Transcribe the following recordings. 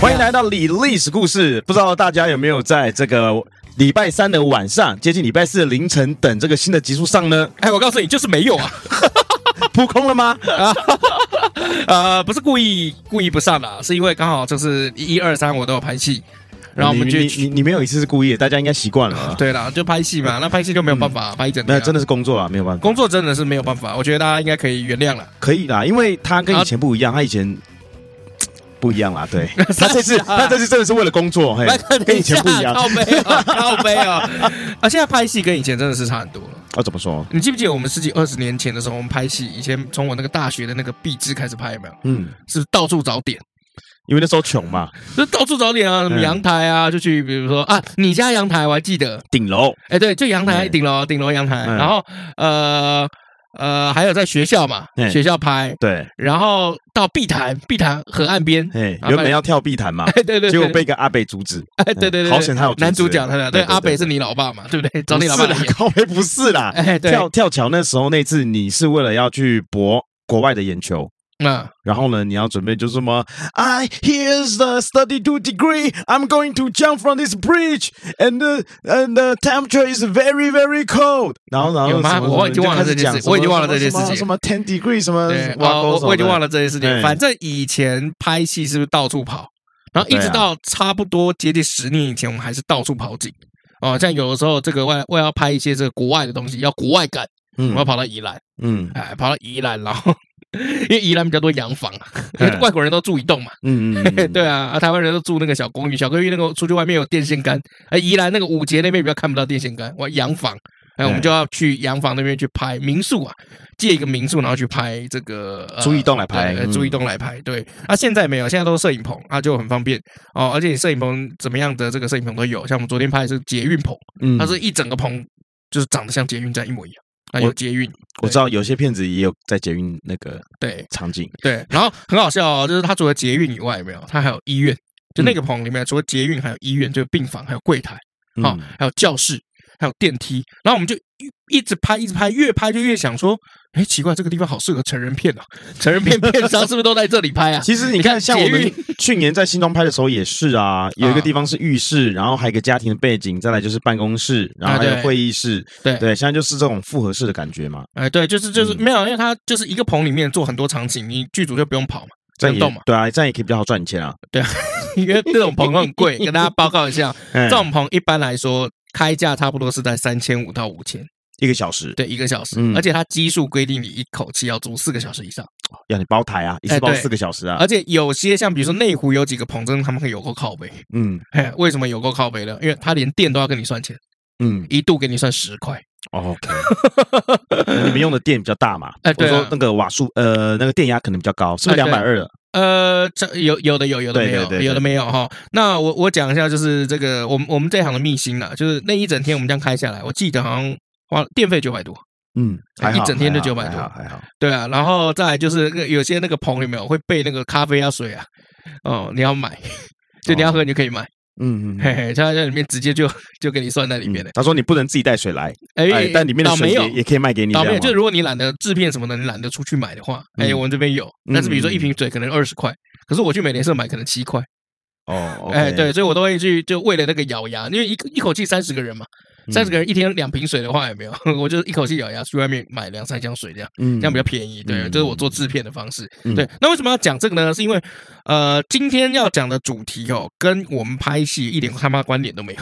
欢迎来到李历史故事。不知道大家有没有在这个礼拜三的晚上，接近礼拜四的凌晨等这个新的集数上呢？哎，我告诉你，就是没有啊，扑空了吗？啊，呃，不是故意故意不上的，是因为刚好就是一二三我都有拍戏，然后我们就你你你没有一次是故意的，大家应该习惯了。对啦，就拍戏嘛，那拍戏就没有办法、嗯、拍一整天、啊，那真的是工作啊，没有办法，工作真的是没有办法。我觉得大家应该可以原谅了，可以啦，因为他跟以前不一样，他以前。不一样啦，对，他这次他这次真的是为了工作，嘿，跟以前不一样，靠背啊，靠背啊，啊，现在拍戏跟以前真的是差很多了。啊，怎么说？你记不记得我们十几二十年前的时候，我们拍戏，以前从我那个大学的那个壁纸开始拍，有没有？嗯，是到处找点，因为那时候穷嘛，就到处找点啊，什么阳台啊，就去，比如说啊，你家阳台我还记得，顶楼，哎，对，就阳台顶楼，顶楼阳台，然后呃。呃，还有在学校嘛，学校拍。对，然后到碧潭，碧潭河岸边，原本要跳碧潭嘛，对对，结果被一个阿北阻止，哎对对对，好险他有男主角，他的对阿北是你老爸嘛，对不对？找你老爸演，阿北不是啦，跳跳桥那时候那次你是为了要去博国外的眼球。那、嗯、然后呢？你要准备就是什么？I here's the thirty-two degree. I'm going to jump from this bridge, and the and the temperature is very very cold. 然后然后有吗？我已经忘了这件事，我已经忘了这件事情。什么 ten degree 什么？对，我我已经忘了这件事情。反正以前拍戏是不是到处跑？然后一直到差不多接近十年以前，我们还是到处跑景。哦，像有的时候这个外外要拍一些这个国外的东西，要国外感，嗯，我要跑到宜兰，嗯，哎，跑到宜兰，然后。因为宜兰比较多洋房，因为外国人都住一栋嘛。嗯嗯，对啊，啊，台湾人都住那个小公寓，小公寓那个出去外面有电线杆。哎，宜兰那个五节那边比较看不到电线杆，哇洋房，哎，我们就要去洋房那边去拍民宿啊，借一个民宿，然后去拍这个租一栋来拍，租一栋来拍。对，啊，现在没有，现在都是摄影棚啊，就很方便哦。而且摄影棚怎么样的这个摄影棚都有，像我们昨天拍的是捷运棚，嗯，它是一整个棚，就是长得像捷运站一模一样。还有捷运，我知道有些片子也有在捷运那个对场景对，然后很好笑哦，就是他除了捷运以外，有没有？他还有医院，就那个棚里面除了捷运，还有医院，就是病房，还有柜台，好，还有教室，还有电梯，然后我们就。一直拍，一直拍，越拍就越想说，哎，奇怪，这个地方好适合成人片啊！成人片片商是不是都在这里拍啊？其实你看，像我们去年在新庄拍的时候也是啊，有一个地方是浴室，然后还有一个家庭的背景，再来就是办公室，然后还有会议室，对对，现在就是这种复合式的感觉嘛。哎，对，就是就是没有，因为它就是一个棚里面做很多场景，你剧组就不用跑嘛，这样动嘛。对啊，这样也可以比较好赚钱啊。对啊，因为这种棚很贵，跟大家报告一下，这种棚一般来说开价差不多是在三千五到五千。一个小时，对，一个小时，嗯、而且它基数规定你一口气要租四个小时以上，要你包台啊，一次包四个小时啊。而且有些像比如说内湖有几个棚，真的他们会有够靠背，嗯，嘿，为什么有够靠背呢？因为他连电都要跟你算钱，嗯，一度给你算十块。OK，你们用的电比较大嘛？哎，对，说那个瓦数，呃，那个电压可能比较高，是不是两百二的？呃，这有有的有，有的没有，有的没有哈。那我我讲一下，就是这个我们我们这行的秘辛了，就是那一整天我们这样开下来，我记得好像。花电费九百多，嗯，一整天就九百多，还好，对啊，然后再来就是有些那个棚有没有会备那个咖啡啊水啊，哦，你要买，就你要喝你就可以买，嗯嗯，嘿嘿，他在里面直接就 就给你算在里面了。他说你不能自己带水来，哎，但里面的水也也可以卖给你，没有，就如果你懒得制片什么的，你懒得出去买的话，哎，我们这边有，但是比如说一瓶水可能二十块，可是我去美联社买可能七块，哦，哎，对，所以我都会去，就为了那个咬牙，因为一一口气三十个人嘛。三十个人一天两瓶水的话有没有？我就一口气咬牙去外面买两三箱水这样，嗯，这样比较便宜。对，这是我做制片的方式。对，那为什么要讲这个呢？是因为呃，今天要讲的主题哦，跟我们拍戏一点他妈关联都没有。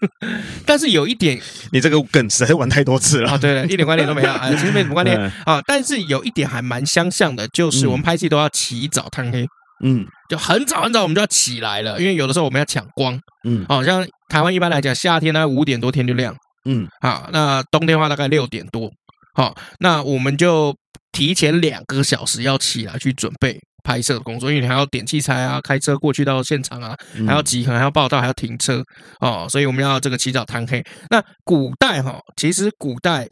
但是有一点，你这个梗实在玩太多次了啊！对，一点关联都没有啊，其实没什么关联啊。但是有一点还蛮相像的，就是我们拍戏都要起早贪黑。嗯，就很早很早我们就要起来了，因为有的时候我们要抢光。嗯，好像台湾一般来讲，夏天呢五点多天就亮。嗯，好，那冬天的话大概六点多，好，那我们就提前两个小时要起来去准备拍摄的工作，因为你还要点器材啊，开车过去到现场啊，还要集合，还要报道，还要停车哦，所以我们要这个起早贪黑。那古代哈，其实古代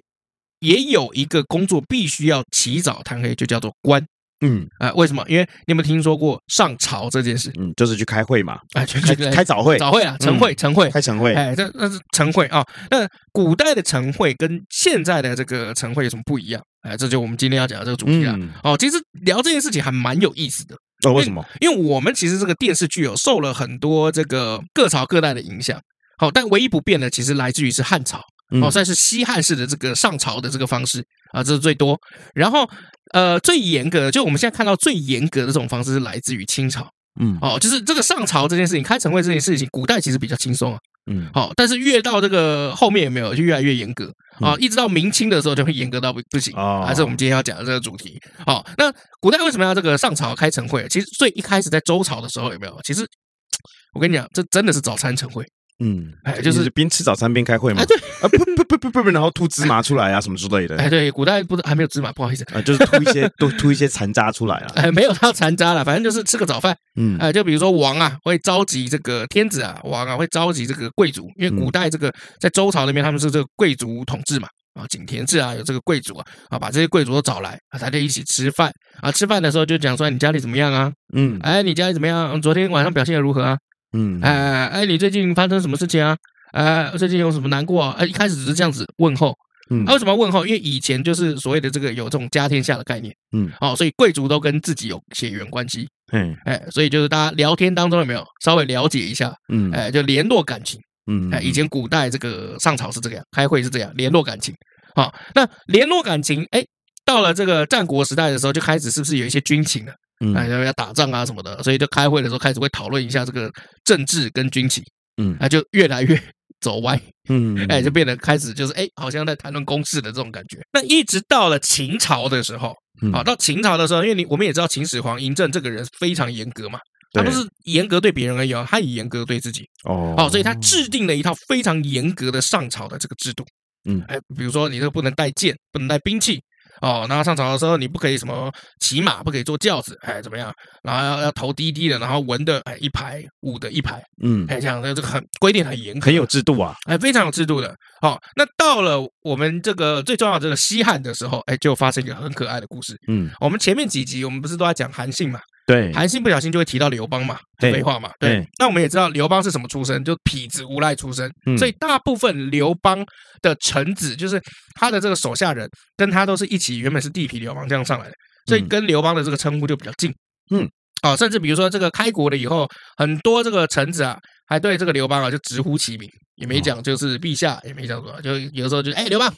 也有一个工作必须要起早贪黑，就叫做官。嗯，啊，为什么？因为你有没有听说过上朝这件事？嗯，就是去开会嘛，哎，去开开早会，早会啊，晨会，晨会，开晨会，哎，这那是晨会啊。那古代的晨会跟现在的这个晨会有什么不一样？哎，这就我们今天要讲的这个主题啊。哦，其实聊这件事情还蛮有意思的。哦，为什么？因为我们其实这个电视剧有受了很多这个各朝各代的影响。好，但唯一不变的，其实来自于是汉朝。哦，算是西汉式的这个上朝的这个方式啊，这是最多。然后，呃，最严格的，就我们现在看到最严格的这种方式是来自于清朝。嗯，哦，就是这个上朝这件事情，开晨会这件事情，古代其实比较轻松啊。嗯，好，但是越到这个后面有没有就越来越严格啊？一直到明清的时候就会严格到不不行啊。还是我们今天要讲的这个主题。好，那古代为什么要这个上朝开晨会？其实最一开始在周朝的时候有没有？其实 我跟你讲，这真的是早餐晨会。嗯，哎，就是边吃早餐边开会嘛。对，啊，不不不不不不，然后吐芝麻出来啊，什么之类的。哎，对，古代不是还没有芝麻，不好意思啊，就是吐一些，都吐一些残渣出来啊。哎，没有到残渣了，反正就是吃个早饭。嗯，哎，就比如说王啊，会召集这个天子啊，王啊会召集这个贵族，因为古代这个在周朝那边他们是这个贵族统治嘛，啊，井田制啊，有这个贵族啊，啊，把这些贵族都找来啊，大家一起吃饭啊，吃饭的时候就讲说你家里怎么样啊？嗯，哎，你家里怎么样？昨天晚上表现的如何啊？嗯，哎哎，你最近发生什么事情啊？哎，最近有什么难过啊？哎，一开始只是这样子问候，嗯，为什么要问候？因为以前就是所谓的这个有这种家天下的概念，嗯，哦，所以贵族都跟自己有血缘关系，嗯，哎，所以就是大家聊天当中有没有稍微了解一下，嗯，哎，就联络感情，嗯，哎，以前古代这个上朝是这样，开会是这样，联络感情，好，那联络感情，哎，到了这个战国时代的时候，就开始是不是有一些军情了？嗯，哎，要打仗啊什么的，所以就开会的时候开始会讨论一下这个政治跟军情，嗯，啊就越来越。走歪，嗯，哎，就变得开始就是哎，好像在谈论公事的这种感觉。那一直到了秦朝的时候，啊，到秦朝的时候，因为你我们也知道秦始皇嬴政这个人非常严格嘛，他不是严格对别人而已哦，他也严格对自己哦，哦，所以他制定了一套非常严格的上朝的这个制度，嗯，哎，比如说你这个不能带剑，不能带兵器。哦，然后上朝的时候，你不可以什么骑马，不可以坐轿子，哎，怎么样？然后要要头低低的，然后文的哎一排，武的一排，嗯，哎，这样的这个很规定很严格，很有制度啊，哎，非常有制度的。好、哦，那到了我们这个最重要的这个西汉的时候，哎，就发生一个很可爱的故事。嗯，我们前面几集我们不是都在讲韩信嘛？对，韩信不小心就会提到刘邦嘛，废话嘛。对，那我们也知道刘邦是什么出身，就痞子无赖出身。嗯，所以大部分刘邦的臣子，就是他的这个手下人，跟他都是一起，原本是地痞流氓这样上来的，所以跟刘邦的这个称呼就比较近。嗯，哦，甚至比如说这个开国了以后，很多这个臣子啊，还对这个刘邦啊就直呼其名，也没讲就是陛下，也没讲什么，就有时候就哎刘邦。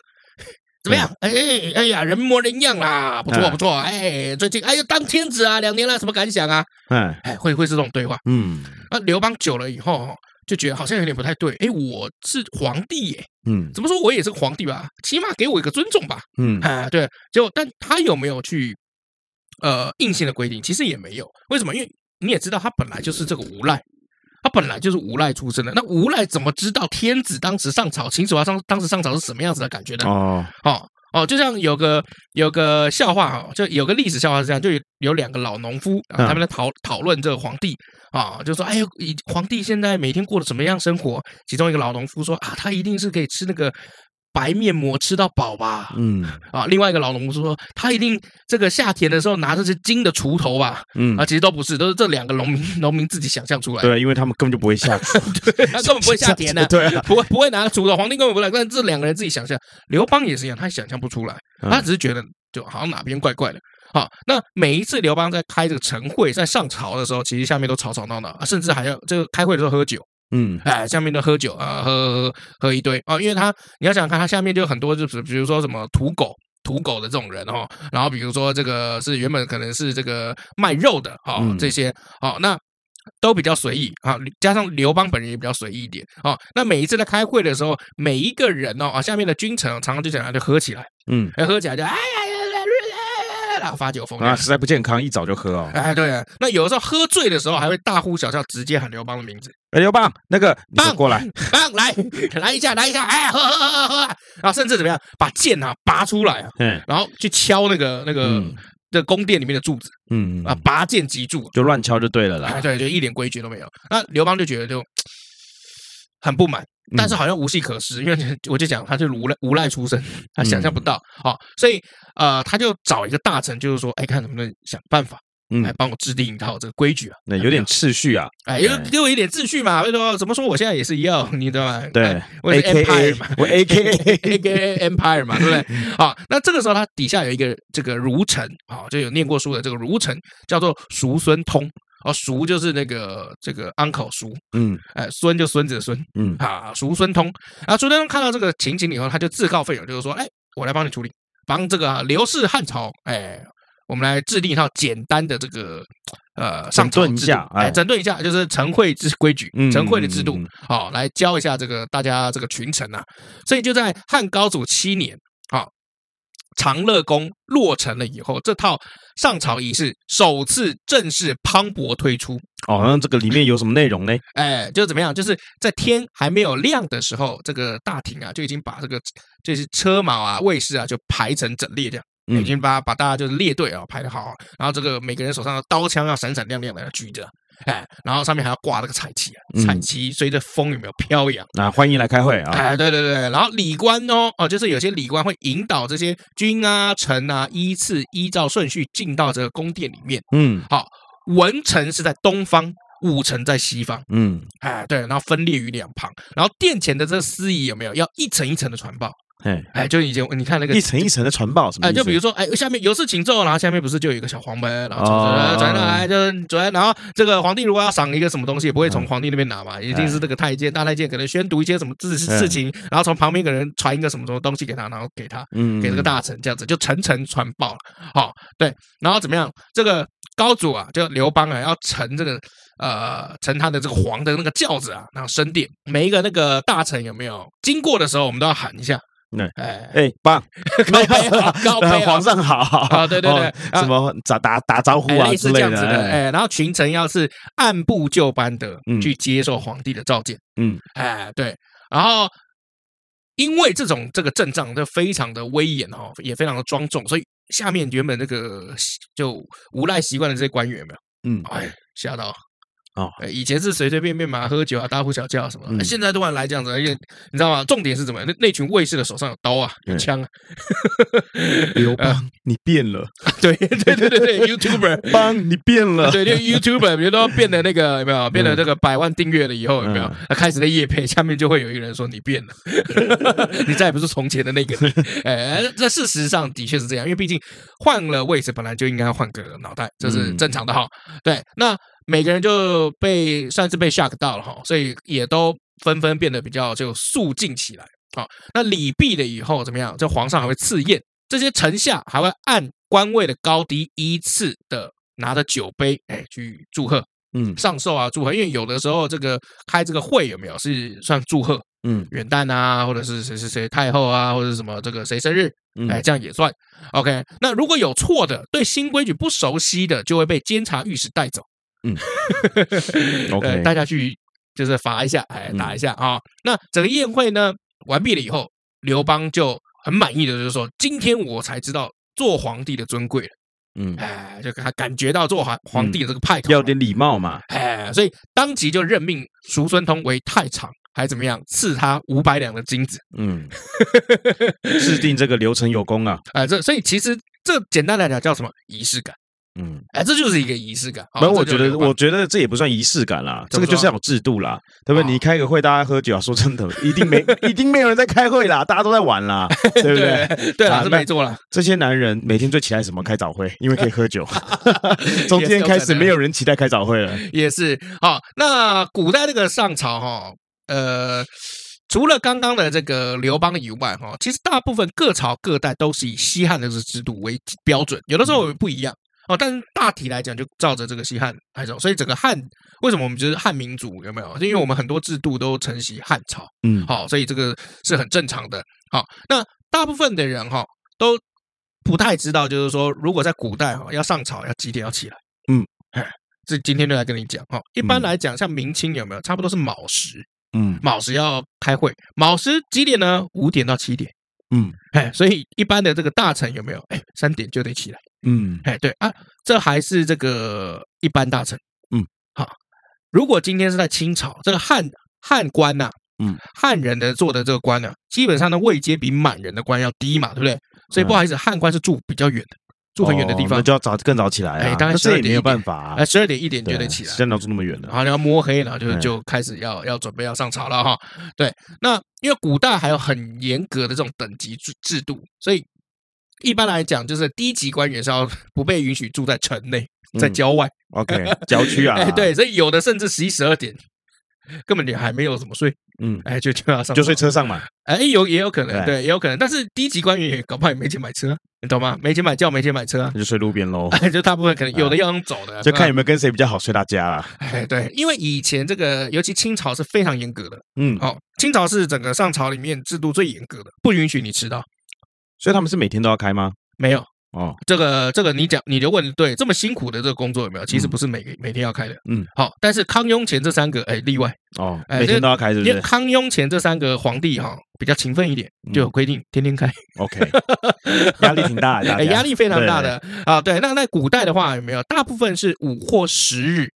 怎么样？哎哎呀，人模人样啦，不错不错。哎，最近哎呀当天子啊，两年了，什么感想啊？哎哎，会会是这种对话。嗯，那刘邦久了以后，就觉得好像有点不太对。哎，我是皇帝耶。嗯，怎么说我也是个皇帝吧？起码给我一个尊重吧。嗯，啊，对。结果，但他有没有去呃硬性的规定？其实也没有。为什么？因为你也知道，他本来就是这个无赖。他本来就是无赖出身的，那无赖怎么知道天子当时上朝，秦始皇上当时上朝是什么样子的感觉呢？哦哦哦，就像有个有个笑话哦，就有个历史笑话是这样，就有有两个老农夫啊，他们在讨讨论这个皇帝啊，就说哎呦，皇帝现在每天过得怎么样生活？其中一个老农夫说啊，他一定是可以吃那个。白面膜吃到饱吧，嗯。啊，另外一个老农夫说，他一定这个下田的时候拿的是金的锄头吧，嗯。啊，其实都不是，都是这两个农民 农民自己想象出来。的。对，因为他们根本就不会下 他根本不会下田的，对啊，不会不会拿锄头，皇帝根本不来，但是这两个人自己想象，刘邦也是一样，他想象不出来，他只是觉得就好像哪边怪怪的。好，那每一次刘邦在开这个晨会，在上朝的时候，其实下面都吵吵闹闹，甚至还要这个开会的时候喝酒。嗯，哎，下面都喝酒啊，喝喝喝喝一堆。啊，因为他你要想想看，他下面就很多，就是比如说什么土狗、土狗的这种人哦，然后比如说这个是原本可能是这个卖肉的哈，这些好，那都比较随意啊，加上刘邦本人也比较随意一点啊，那每一次在开会的时候，每一个人哦啊，下面的君臣常常就讲就喝起来，嗯，喝起来就哎呀，啦，发酒疯啊，实在不健康，一早就喝哦。哎，对啊，那有的时候喝醉的时候还会大呼小叫，直接喊刘邦的名字。哎，刘邦，那个棒过来，棒来来一下，来一下，哎，喝喝喝喝喝，然后甚至怎么样，把剑啊拔出来啊，嗯，然后去敲那个那个。嗯这宫殿里面的柱子，嗯啊，拔剑击柱，就乱敲就对了啦。哎，对，就一点规矩都没有。那刘邦就觉得就 很不满，但是好像无计可施，因为我就讲他是无赖无赖出身，他想象不到，好，所以呃，他就找一个大臣，就是说，哎，看能不能想办法。嗯，来帮我制定一套这个规矩啊，那有点秩序啊，哎，有给我一点秩序嘛？为什么？怎么说？我现在也是一样，你知道吗？对，我是 Empire 嘛，我 A K A A K A Empire 嘛，对不对？好，那这个时候他底下有一个这个儒臣，好，就有念过书的这个儒臣，叫做叔孙通，哦，叔就是那个这个 uncle 叔，嗯，哎，孙就孙子的孙，嗯，啊，叔孙通，啊，叔孙通看到这个情景以后，他就自告奋勇，就是说，哎，我来帮你处理，帮这个刘氏汉朝，哎。我们来制定一套简单的这个呃上朝制度，一下哎，整顿一下，就是晨会之规矩，晨会的制度，好，来教一下这个大家这个群臣啊。所以就在汉高祖七年，好，长乐宫落成了以后，这套上朝仪式首次正式磅礴推出。哦，那这个里面有什么内容呢？哎，就怎么样？就是在天还没有亮的时候，这个大厅啊就已经把这个就是车马啊、卫士啊就排成整列这样。已经把把大家就是列队啊排得好，好，然后这个每个人手上的刀枪要闪闪亮亮的举着，哎，然后上面还要挂那个彩旗啊，彩旗随着风有没有飘扬？那欢迎来开会啊！哎，对对对，然后礼官哦哦，就是有些礼官会引导这些君啊臣啊依次依照顺序进到这个宫殿里面。嗯，好，文臣是在东方，武臣在西方。嗯，哎，对，然后分裂于两旁，然后殿前的这个司仪有没有要一层一层的传报？哎哎，就以前你看那个一层一层的传报什么？哎，就比如说，哎，下面有事请奏，然后下面不是就有一个小黄门，然后转转来，就转，然后这个皇帝如果要赏一个什么东西，也不会从皇帝那边拿嘛，一定是这个太监、大太监可能宣读一些什么事事情，然后从旁边个人传一个什么什么东西给他，然后给他，嗯，给这个大臣这样子，就层层传报了。好，对，然后怎么样？这个高祖啊，就刘邦啊，要乘这个呃乘他的这个皇的那个轿子啊，然后升殿，每一个那个大臣有没有经过的时候，我们都要喊一下。那哎哎，棒，高杯好，高杯，皇上好，好，对对对，什么打打打招呼啊之类的，哎，然后群臣要是按部就班的去接受皇帝的召见，嗯，哎，对，然后因为这种这个阵仗就非常的威严哈，也非常的庄重，所以下面原本那个就无赖习惯的这些官员有没有？嗯，哎，吓到。哦，以前是随随便便嘛，喝酒啊，大呼小叫什么现在突然来这样子，而且你知道吗？重点是什么？那那群卫士的手上有刀啊，有枪啊。刘邦，呃、你变了。对对对对对，YouTuber 邦，你变了。对，就 YouTuber，比如说变得那个有没有？变得这个百万订阅了以后有没有？他开始在夜配，下面就会有一个人说你变了，你再也不是从前的那个。哎，这事实上的确是这样，因为毕竟换了位置，本来就应该要换个脑袋，这是正常的哈。对，那。每个人就被算是被 shock 到了哈，所以也都纷纷变得比较就肃静起来。好，那礼毕了以后怎么样？这皇上还会赐宴，这些臣下还会按官位的高低依次的拿着酒杯，哎，去祝贺，嗯，上寿啊，祝贺。因为有的时候这个开这个会有没有是算祝贺，嗯，元旦啊，或者是谁谁谁太后啊，或者什么这个谁生日，哎，这样也算。OK，那如果有错的，对新规矩不熟悉的，就会被监察御史带走。嗯，OK，大家去就是罚一下，哎，打一下啊、哦。那整个宴会呢完毕了以后，刘邦就很满意的就是说：“今天我才知道做皇帝的尊贵了。”嗯，哎，就给他感觉到做皇皇帝的这个派头，要点礼貌嘛。哎，所以当即就任命叔孙通为太常，还怎么样，赐他五百两的金子。嗯，制定这个流程有功啊。哎，这所以其实这简单来讲叫什么仪式感。嗯，哎，这就是一个仪式感。没有，我觉得，我觉得这也不算仪式感啦，这个就是要有制度啦，对不对？你开个会，大家喝酒啊，说真的，一定没，一定没有人在开会啦，大家都在玩啦，对不对？对啊，是没错啦。这些男人每天最期待什么？开早会，因为可以喝酒。从今天开始，没有人期待开早会了。也是。好，那古代这个上朝哈，呃，除了刚刚的这个刘邦以外哈，其实大部分各朝各代都是以西汉的这个制度为标准，有的时候不一样。哦，但是大体来讲，就照着这个西汉来走，所以整个汉为什么我们就是汉民族有没有？就因为我们很多制度都承袭汉朝，嗯，好，所以这个是很正常的。好，那大部分的人哈都不太知道，就是说，如果在古代哈，要上朝要几点要起来？嗯，这今天就来跟你讲哈。一般来讲，像明清有没有？差不多是卯时，嗯，卯时要开会，卯时几点呢？五点到七点，嗯，哎，所以一般的这个大臣有没有？哎，三点就得起来，嗯，哎，对啊，这还是这个一般大臣，嗯，好。如果今天是在清朝，这个汉汉官呐，嗯，汉人的做的这个官呢，基本上的位阶比满人的官要低嘛，对不对？所以不好意思，汉官是住比较远的，住很远的地方，那就要早更早起来。哎，当然十二点没有办法，哎，十二点一点就得起来，现在住那么远了，然后你要摸黑然后，就就开始要要准备要上朝了哈。对，那因为古代还有很严格的这种等级制制度，所以一般来讲，就是低级官员是要 不被允许住在城内，在郊外。OK，郊区啊，哎，对，所以有的甚至十一十二点。根本你还没有怎么睡，嗯，哎，就就要上，就睡车上嘛，哎，有也有可能，对，也有可能，但是低级官员也搞不好也没钱买车，你懂吗？没钱买轿，没钱买车，就睡路边喽。哎，就大部分可能有的要用走的，就看有没有跟谁比较好，睡大家啦。哎，对，因为以前这个，尤其清朝是非常严格的，嗯，哦，清朝是整个上朝里面制度最严格的，不允许你迟到，所以他们是每天都要开吗？没有。哦，这个这个你讲你就问对，这么辛苦的这个工作有没有？其实不是每个每天要开的，嗯，好，但是康雍乾这三个哎例外哦，每天都要开，是不是？康雍乾这三个皇帝哈比较勤奋一点，就有规定天天开，OK，压力挺大的，压力非常大的啊。对，那在古代的话有没有？大部分是五或十日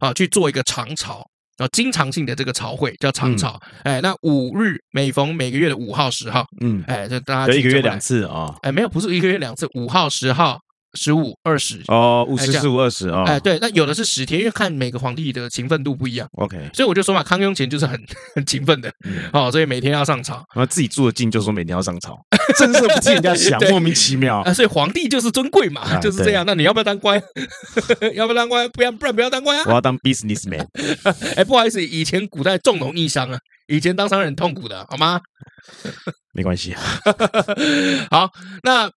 啊去做一个长朝。哦，经常性的这个朝会叫长朝，哎，那五日每逢每个月的五号、十号，嗯，哎，就大家一个月两次啊，哎，没有，不是一个月两次，五号、十号。十五、二十哦，五十、十五、二十哦，哎，对，那有的是十天，因为看每个皇帝的勤奋度不一样。OK，所以我就说嘛，康雍乾就是很很勤奋的，哦，所以每天要上朝。然后自己住的近，就说每天要上朝，真是不替人家想，莫名其妙啊。所以皇帝就是尊贵嘛，就是这样。那你要不要当官？要不要当官？不要，不然不要当官啊。我要当 businessman。哎，不好意思，以前古代重农抑商啊，以前当商人很痛苦的，好吗？没关系。好，那。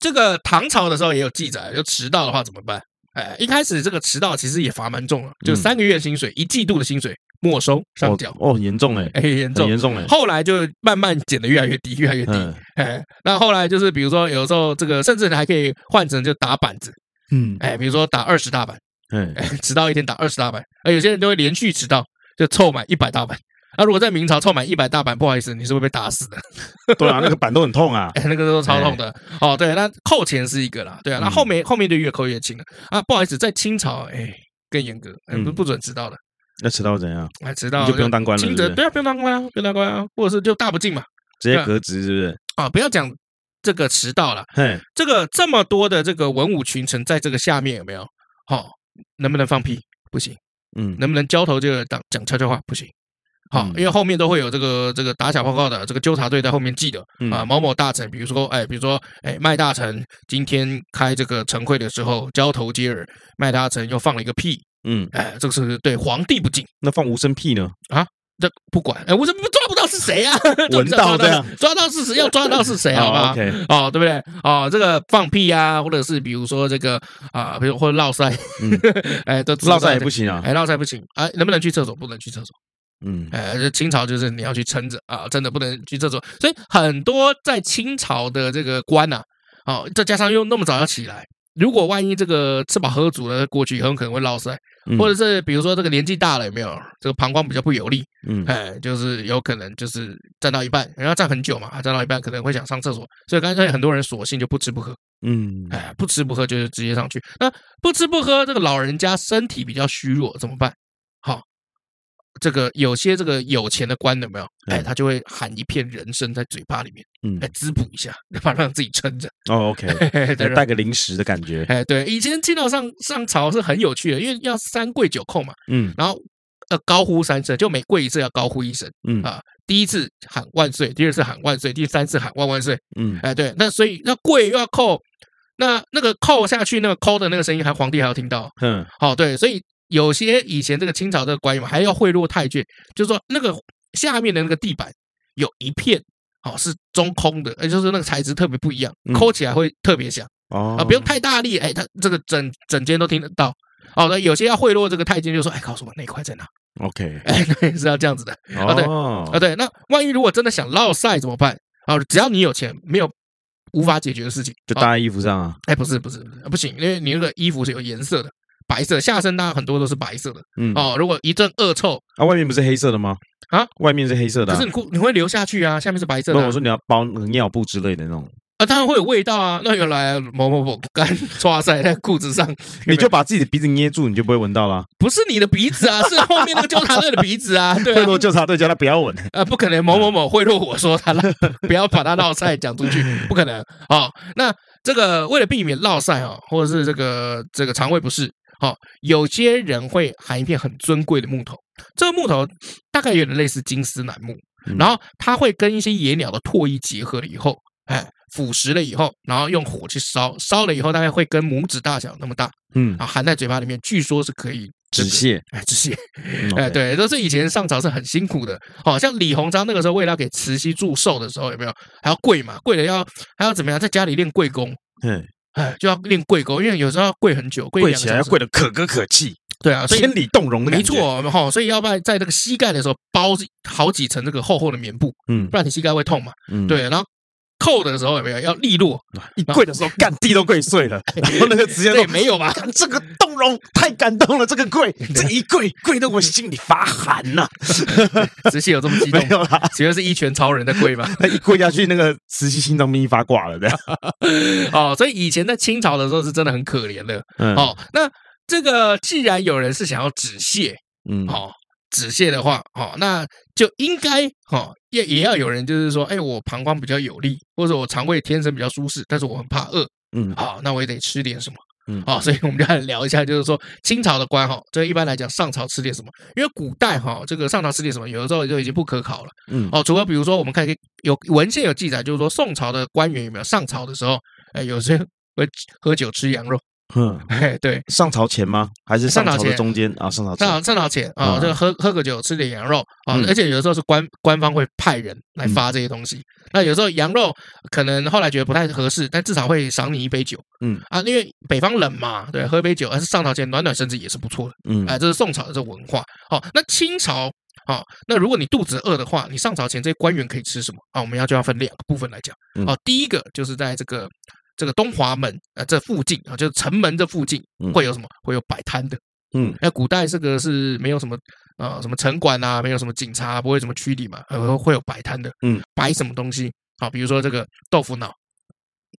这个唐朝的时候也有记载，就迟到的话怎么办？哎，一开始这个迟到其实也罚蛮重了，就三个月薪水、一季度的薪水没收上缴。哦，严重哎，哎，严重，严重哎。后来就慢慢减的越来越低，越来越低。哎，那后来就是比如说，有时候这个甚至还可以换成就打板子，嗯，哎，比如说打二十大板，嗯，迟到一天打二十大板，而有些人都会连续迟到，就凑满一百大板。那、啊、如果在明朝凑满一百大板，不好意思，你是会被打死的。对啊，那个板都很痛啊，哎、那个都超痛的。哎、哦，对，那扣钱是一个啦，对啊，那后面、嗯、后面就越扣越轻了啊。不好意思，在清朝，哎，更严格，不、嗯、不准迟到的。那迟到怎样？哎，迟到就不用当官了是不是？对啊，不用当官啊，不用当官啊，或者是就大不敬嘛，直接革职是不是？啊，不要讲这个迟到了，嘿，这个这么多的这个文武群臣在这个下面有没有？好、哦，能不能放屁？不行。嗯，能不能交头接耳讲讲悄悄话？不行。好，因为后面都会有这个这个打小报告的这个纠察队在后面记的啊。某某大臣，比如说哎，比如说哎，麦大臣今天开这个晨会的时候交头接耳，麦大臣又放了一个屁，嗯，哎，这个是对皇帝不敬。那放无声屁呢？啊，这不管，哎，我怎么抓不到是谁啊？闻到这样，抓到是谁？要抓到是谁？好吧哦，对不对？哦，这个放屁啊，或者是比如说这个啊，比如或者落塞，哎，都落塞也不行啊，哎，落塞不行，哎，能不能去厕所？不能去厕所。嗯，哎，这清朝就是你要去撑着啊，真的不能去这种。所以很多在清朝的这个官呐，哦，再加上又那么早要起来，如果万一这个吃饱喝足了过去，很可能会落塞，或者是比如说这个年纪大了有没有这个膀胱比较不有力，嗯，哎，就是有可能就是站到一半，人家站很久嘛，站到一半可能会想上厕所，所以干脆很多人索性就不吃不喝，嗯，哎，不吃不喝就是直接上去。那不吃不喝，这个老人家身体比较虚弱怎么办？好。这个有些这个有钱的官有没有？哎，他就会喊一片人参在嘴巴里面，嗯，来滋补一下，把让自己撑着。哦，OK，带个零食的感觉。哎，对，以前清朝上上朝是很有趣的，因为要三跪九叩嘛，嗯，然后呃高呼三声，就每跪一次要高呼一声，嗯啊，第一次喊万岁，第二次喊万岁，第三次喊万万岁，嗯，哎，对，那所以那跪又要叩，那那个扣下去那个扣的那个声音，还皇帝还要听到，嗯，好，对，所以。有些以前这个清朝这个官员还要贿赂太监，就是说那个下面的那个地板有一片哦是中空的，也就是那个材质特别不一样，抠起来会特别响哦啊，不用太大力，哎，他这个整整间都听得到。哦，那有些要贿赂这个太监，就说，哎，告诉我那块在哪？OK，哎，对，是要这样子的啊，对啊，对，那万一如果真的想落赛怎么办？啊，只要你有钱，没有无法解决的事情，就搭在衣服上啊？哎，不是不是不行，因为你那个衣服是有颜色的，白色下身当然很多都是白色的，嗯哦，如果一阵恶臭，啊，外面不是黑色的吗？啊，外面是黑色的，可是你裤你会流下去啊，下面是白色的。我说你要包尿布之类的那种。啊，当然会有味道啊！那原来某某某干抓在在裤子上，你就把自己的鼻子捏住，你就不会闻到了。不是你的鼻子啊，是后面那个纠察队的鼻子啊。对，贿赂纠察队叫他不要闻。啊，不可能，某某某贿赂我说他 不要把他烙赛讲出去，不可能。哦，那这个为了避免烙赛哦，或者是这个这个肠胃不适，哦，有些人会含一片很尊贵的木头，这个木头大概有点类似金丝楠木，然后它会跟一些野鸟的唾液结合了以后。哎，腐蚀了以后，然后用火去烧，烧了以后大概会跟拇指大小那么大，嗯，然后含在嘴巴里面，据说是可以止泻，哎，止泻，哎，对，都是以前上朝是很辛苦的，好像李鸿章那个时候为了要给慈禧祝寿的时候，有没有还要跪嘛？跪了要还要怎么样，在家里练跪功，嗯，哎，就要练跪功，因为有时候要跪很久，跪起来要跪得可歌可泣，对啊，千里动容的没错，哈，所以要不然在那个膝盖的时候包好几层这个厚厚的棉布，嗯，不然你膝盖会痛嘛，嗯，对，然后。扣的时候有没有要利落？一跪的时候，干地都跪碎了。然后那个直接说没有吧？这个动容太感动了，这个跪，这一跪跪得我心里发寒呐。慈禧有这么激动？没有啦，其实是一拳超人的跪嘛。他一跪下去，那个慈禧心脏病发挂了，这样。哦，所以以前在清朝的时候是真的很可怜的。哦，那这个既然有人是想要止泻，嗯，好。止泻的话，好，那就应该，哈，也也要有人就是说，哎，我膀胱比较有力，或者我肠胃天生比较舒适，但是我很怕饿，嗯，好，那我也得吃点什么，嗯，好，所以我们就来聊一下，就是说清朝的官，哈，这一般来讲上朝吃点什么？因为古代，哈，这个上朝吃点什么，有的时候就已经不可考了，嗯，哦，除了比如说我们看有文献有记载，就是说宋朝的官员有没有上朝的时候，哎，有些会喝酒吃羊肉。嗯，哎，对，上朝前吗？还是上朝的中间啊？上朝上上朝前啊，就喝喝个酒，吃点羊肉啊，而且有的时候是官官方会派人来发这些东西。那有时候羊肉可能后来觉得不太合适，但至少会赏你一杯酒。嗯啊，因为北方冷嘛，对，喝杯酒，而是上朝前暖暖身子也是不错的。嗯，哎，这是宋朝的这文化。好，那清朝啊，那如果你肚子饿的话，你上朝前这些官员可以吃什么啊？我们要就要分两个部分来讲。哦，第一个就是在这个。这个东华门啊，这附近啊，就是城门这附近会有什么？会有摆摊的。嗯，那古代这个是没有什么啊，什么城管啊，没有什么警察，不会什么驱离嘛，呃，会有摆摊的。嗯，摆什么东西？好，比如说这个豆腐脑，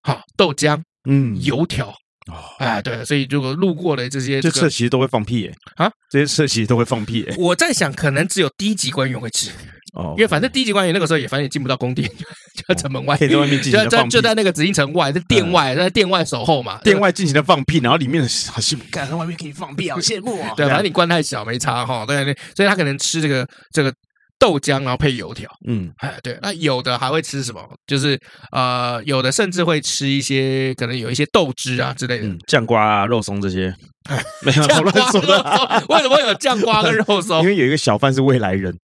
好，豆浆，嗯，油条。哦，哎，对，所以如果路过的这些，这车其实都会放屁耶。啊，这些车其实都会放屁。我在想，可能只有低级官员会吃。哦，因为反正低级官员那个时候也反正也进不到宫殿，就在城门外，在外面进行就在就在那个紫禁城外，在殿外，在殿外守候嘛。殿外进行的放屁，然后里面好羡慕，看，外面可以放屁，好羡慕啊。对，反正你官太小没差哈。对对，所以他可能吃这个这个。豆浆，然后配油条，嗯，哎，对，那有的还会吃什么？就是呃，有的甚至会吃一些，可能有一些豆汁啊之类的，酱瓜啊、肉松这些，没有酱瓜肉松，为什么会有酱瓜跟肉松？因为有一个小贩是未来人。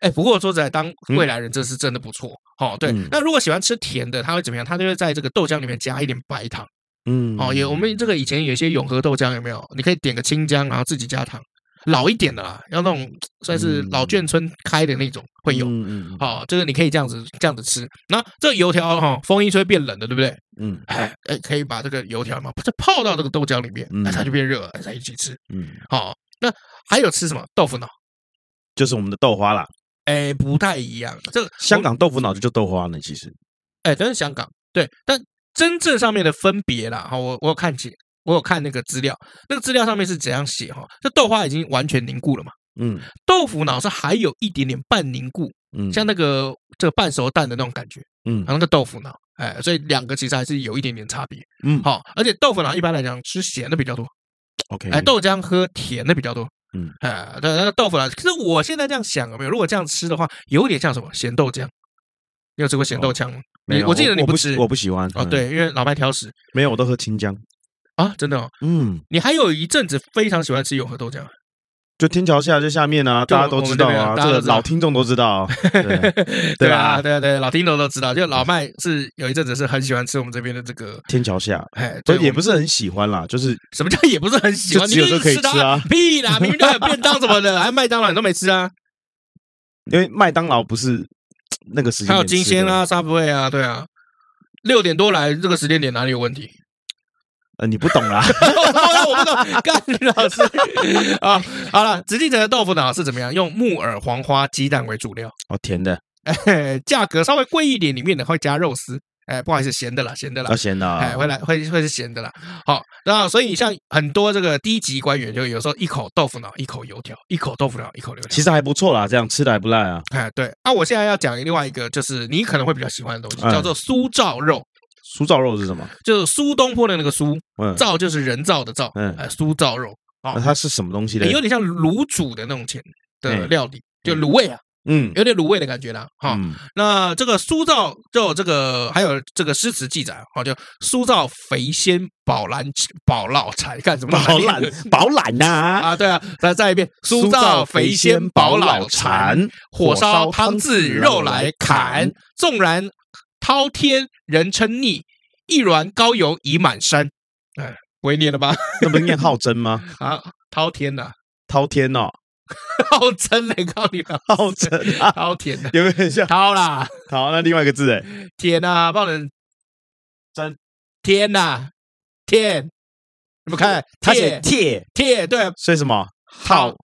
哎，不过说实在，当未来人这是真的不错。哦，对，那如果喜欢吃甜的，他会怎么样？他就会在这个豆浆里面加一点白糖。嗯，哦，有我们这个以前有一些永和豆浆有没有？你可以点个清浆，然后自己加糖。老一点的啦，要那种算是老眷村开的那种会有，嗯嗯，好，这个你可以这样子这样子吃。那这油条哈，风一吹变冷的，对不对？嗯，哎哎，可以把这个油条嘛，再泡到这个豆浆里面，它就变热了，再一起吃。嗯，好，那还有吃什么豆腐脑？就是我们的豆花啦。哎，不太一样，这个香港豆腐脑就叫豆花呢，其实。哎，但是香港对，但真正上面的分别啦，哈，我我有看起。我有看那个资料，那个资料上面是怎样写哈？这豆花已经完全凝固了嘛？嗯，豆腐脑是还有一点点半凝固，嗯，像那个这个半熟蛋的那种感觉，嗯，然后那个豆腐脑，哎，所以两个其实还是有一点点差别，嗯，好，而且豆腐脑一般来讲吃咸的比较多，OK，哎，豆浆喝甜的比较多，嗯，哎，对，那个豆腐脑，可是我现在这样想有没有？如果这样吃的话，有点像什么咸豆浆？你有吃过咸豆浆吗？没有，我记得你不吃，我不喜欢哦，对，因为老麦挑食，没有，我都喝清浆。啊，真的哦，嗯，你还有一阵子非常喜欢吃永和豆浆，就天桥下就下面啊，大家都知道啊，这个老听众都知道，对吧？对对，老听众都知道，就老麦是有一阵子是很喜欢吃我们这边的这个天桥下，哎，对，也不是很喜欢啦，就是什么叫也不是很喜欢，只有可以吃啊，屁啦，明明都有便当什么的，还麦当劳你都没吃啊，因为麦当劳不是那个时间，还有金鲜啊，Subway 啊，对啊。六点多来这个时间点哪里有问题？呃，你不懂啦，我不懂，干老师啊，好了，紫禁城的豆腐脑是怎么样？用木耳、黄花、鸡蛋为主料，哦，甜的，哎，价格稍微贵一点，里面的会加肉丝。哎，不好意思，咸的啦，咸的啦，咸的，哎，会来会会是咸的啦。好，那所以像很多这个低级官员，就有时候一口豆腐脑，一口油条，一口豆腐脑，一口油条，其实还不错啦，这样吃的还不赖啊。哎，对，那我现在要讲另外一个，就是你可能会比较喜欢的东西，叫做苏造肉。苏造肉是什么？就是苏东坡的那个苏，嗯造就是人造的造，嗯，苏造肉。那它是什么东西呢？有点像卤煮的那种钱的料理，就卤味啊。嗯，有点卤味的感觉啦，哈。嗯、那这个苏造就这个还有这个诗词记载，好，就苏造肥鲜饱兰饱老柴干什么？饱懒饱懒呐啊，对啊，再再一遍，苏造肥鲜饱老残，火烧汤炙肉来砍，纵然滔天人称逆，一卵高油已满山。哎，不会念了吧？那不是念浩真吗？啊，滔天呐，滔天哦。浩真嘞，告诉你了，好真啊，好甜的，有没有很像？滔啦，好，那另外一个字哎，天啊，不能真。天呐，天，你们看，他写铁。铁，对，所以什么？饕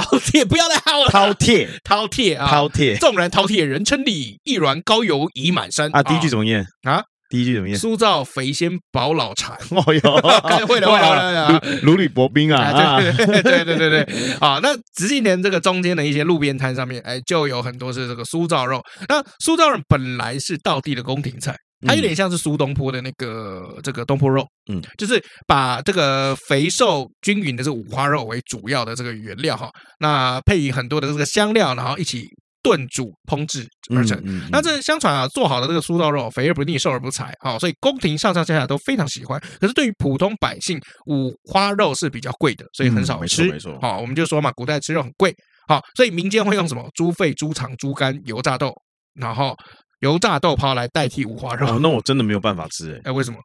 饕餮，不要再饕了，饕餮饕餮啊，饕餮，纵然饕餮人称腻，一栾高油已满山啊。第一句怎么念啊？第一句怎么念？苏造肥鲜饱老残。哦哟，会了会了，如履薄冰啊！对 对对对对对，啊，那紫禁城这个中间的一些路边摊上面，哎，就有很多是这个苏造肉。那苏造肉本来是道地的宫廷菜，它有点像是苏东坡的那个这个东坡肉，嗯，就是把这个肥瘦均匀的这个五花肉为主要的这个原料哈，那配以很多的这个香料，然后一起。炖煮烹制而成，嗯嗯嗯、那这相传啊，做好的这个苏造肉，肥而不腻，瘦而不柴，好，所以宫廷上上下下都非常喜欢。可是对于普通百姓，五花肉是比较贵的，所以很少吃。没错。好，我们就说嘛，古代吃肉很贵，好，所以民间会用什么猪肺、猪肠、猪肝、油炸豆，然后油炸豆泡来代替五花肉。哦，那我真的没有办法吃，哎，哎，为什么？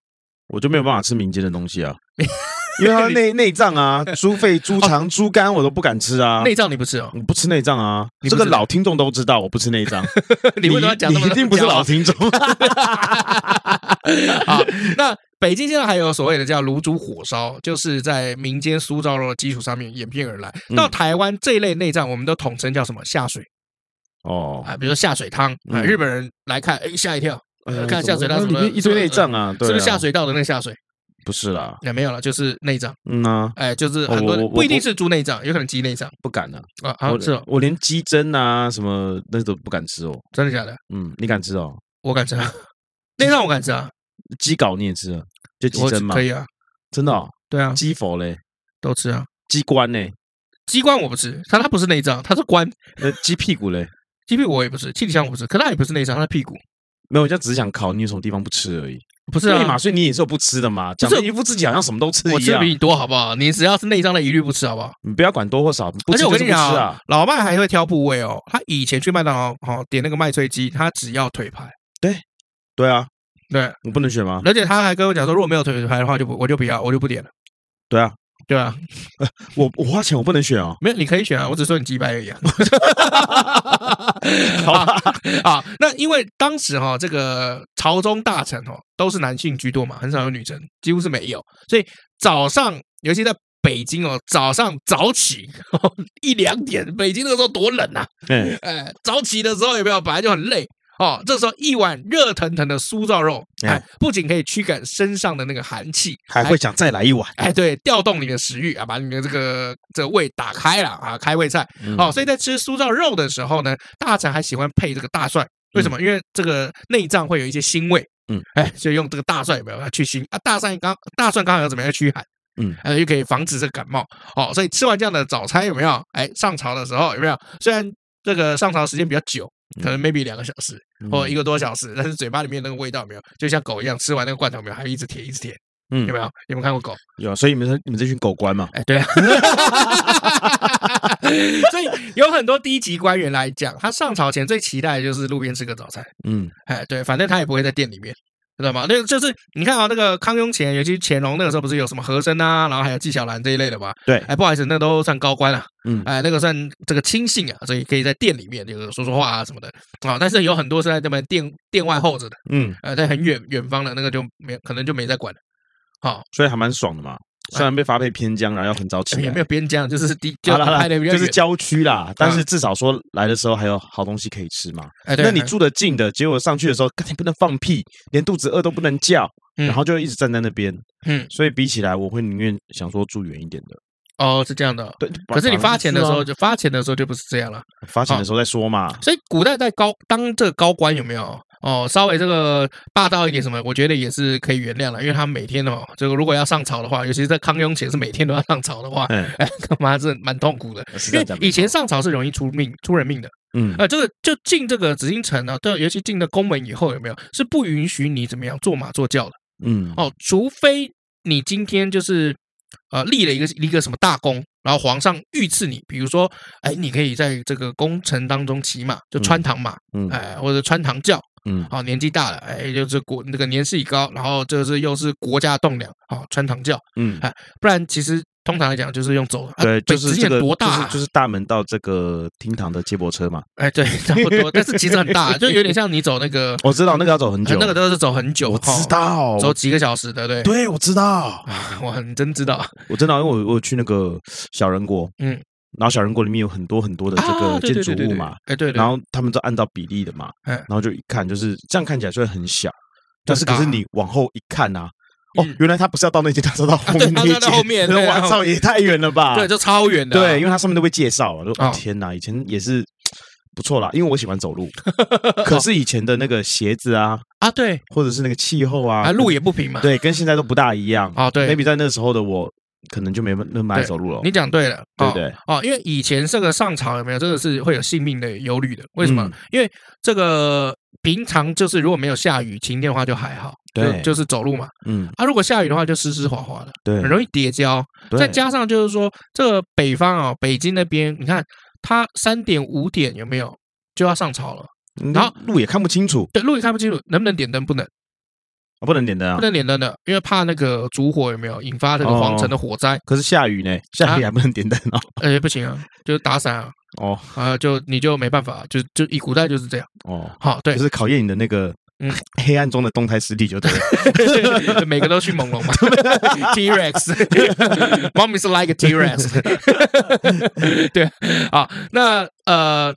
我就没有办法吃民间的东西啊。因为它内内脏啊，猪肺、猪肠、猪肝我都不敢吃啊。内脏你不吃哦？我不吃内脏啊。这个老听众都知道，我不吃内脏。你为什么讲？你一定不是老听众。好，那北京现在还有所谓的叫卤煮火烧，就是在民间苏造肉的基础上面演变而来。到台湾这一类内脏，我们都统称叫什么？下水。哦啊，比如说下水汤啊，日本人来看，哎，吓一跳，看下水汤什么一堆内脏啊？是不是下水道的那个下水？不是啦，也没有了，就是内脏。嗯呐，哎，就是很多不一定是猪内脏，有可能鸡内脏。不敢的啊，好吃哦。我连鸡胗啊什么那都不敢吃哦。真的假的？嗯，你敢吃哦？我敢吃啊，内脏我敢吃啊。鸡睾你也吃啊？就鸡胗嘛？可以啊，真的。对啊，鸡佛嘞都吃啊。鸡冠嘞？鸡冠我不吃，它它不是内脏，它是冠。那鸡屁股嘞？鸡屁股我也不吃，七里香我不吃，可它也不是内脏，它是屁股。没有，我就只是想考你有什么地方不吃而已。不是啊，嘛，所以你也是有不吃的嘛？讲的一副自己好像什么都吃一样。我吃的比你多，好不好？你只要是内脏的，一律不吃，好不好？你不要管多或少，不吃就不吃啊。老麦还会挑部位哦。他以前去麦当劳，好点那个麦脆鸡，他只要腿排。对，对啊，对，我不能选吗？而且他还跟我讲说，如果没有腿排的话，就不我就不要，我就不点了。对啊。对啊，我我花钱我不能选啊，没有你可以选啊，我只说你击败而已啊。好啊，那因为当时哈这个朝中大臣哦都是男性居多嘛，很少有女生，几乎是没有，所以早上尤其在北京哦，早上早起 一两点，北京那个时候多冷呐，哎，早起的时候有没有本来就很累。哦，这时候一碗热腾腾的苏造肉，哎，不仅可以驱赶身上的那个寒气，还会想再来一碗，哎，对，调动你的食欲啊，把你的这个这个胃打开了啊，开胃菜。哦，所以在吃苏造肉的时候呢，大臣还喜欢配这个大蒜，为什么？因为这个内脏会有一些腥味，嗯，哎，所以用这个大蒜有没有要去腥啊？大蒜刚大蒜刚好要怎么样驱寒，嗯，呃，又可以防止这个感冒。哦，所以吃完这样的早餐有没有？哎，上朝的时候有没有？虽然这个上朝时间比较久。可能 maybe 两个小时或一个多小时，但是嘴巴里面那个味道没有，就像狗一样，吃完那个罐头没有，还一直舔一直舔，嗯，有没有？有没有看过狗？有，所以你们你们这群狗官嘛？哎，对啊。所以有很多低级官员来讲，他上朝前最期待的就是路边吃个早餐。嗯，哎，对，反正他也不会在店里面。知道吗？那个就是你看啊，那个康雍乾，尤其乾隆那个时候不是有什么和珅啊，然后还有纪晓岚这一类的嘛？对，哎，不好意思，那都算高官了，嗯，哎，那个算这个亲信啊，所以可以在殿里面就是说说话啊什么的啊。但是有很多是在这边殿殿外候着的，嗯，呃，在很远远方的那个就没可能就没在管了，好，所以还蛮爽的嘛。虽然被发配偏疆，然后要很早起来，也没有边疆，就是地，就就是郊区啦。但是至少说来的时候还有好东西可以吃嘛。那你住的近的，结果上去的时候，根本不能放屁，连肚子饿都不能叫，然后就一直站在那边。嗯，所以比起来，我会宁愿想说住远一点的。哦，是这样的。对，可是你发钱的时候，就发钱的时候就不是这样了。发钱的时候再说嘛。所以古代在高当这个高官有没有？哦，稍微这个霸道一点什么，我觉得也是可以原谅了，因为他每天哦，这个如果要上朝的话，尤其是在康雍乾是每天都要上朝的话，哎，他妈是蛮痛苦的。因为以前上朝是容易出命、出人命的。嗯，呃，这个就进这个紫禁城啊，对，尤其进了宫门以后，有没有是不允许你怎么样坐马坐轿的？嗯，哦，除非你今天就是呃立了一个一个什么大功，然后皇上御赐你，比如说，哎，你可以在这个宫城当中骑马，就穿堂马，嗯，哎，或者穿堂轿。嗯，好，年纪大了，哎，就是国那个年事已高，然后这是又是国家栋梁，啊，穿堂轿，嗯，哎，不然其实通常来讲就是用走，对，就是这个多大，就是就是大门到这个厅堂的接驳车嘛，哎，对，差不多，但是其实很大，就有点像你走那个，我知道那个要走很久，那个都是走很久，我知道，走几个小时的，对，对，我知道，我很真知道，我真的，因为我我去那个小人国，嗯。然后小人国里面有很多很多的这个建筑物嘛，哎对，然后他们都按照比例的嘛，然后就一看就是这样看起来虽然很小，但是可是你往后一看呐，哦，原来他不是要到那间，他是到后面那间，后面，那我操，也太远了吧？对，就超。远的，对，因为它上面都会介绍，说天哪，以前也是不错啦，因为我喜欢走路，可是以前的那个鞋子啊啊对，或者是那个气候啊，路也不平嘛，对，跟现在都不大一样啊，对，maybe 在那时候的我。可能就没那么爱走路了。你讲对了，对对哦，因为以前这个上朝有没有，这个是会有性命的忧虑的。为什么？因为这个平常就是如果没有下雨晴天的话就还好，对，就是走路嘛。嗯，啊，如果下雨的话就湿湿滑滑的，对，很容易跌跤。再加上就是说，这个北方啊，北京那边，你看它三点五点有没有就要上朝了，然后路也看不清楚，对，路也看不清楚，能不能点灯？不能。不能点灯啊！不能点灯的，因为怕那个烛火有没有引发这个皇城的火灾。可是下雨呢，下雨还不能点灯哦。哎，不行啊，就是打伞啊。哦，啊，就你就没办法，就就以古代就是这样。哦，好，对，就是考验你的那个嗯黑暗中的动态实力就对了。每个都去猛龙嘛，T-Rex，Mom is like a T-Rex。对，啊，那呃。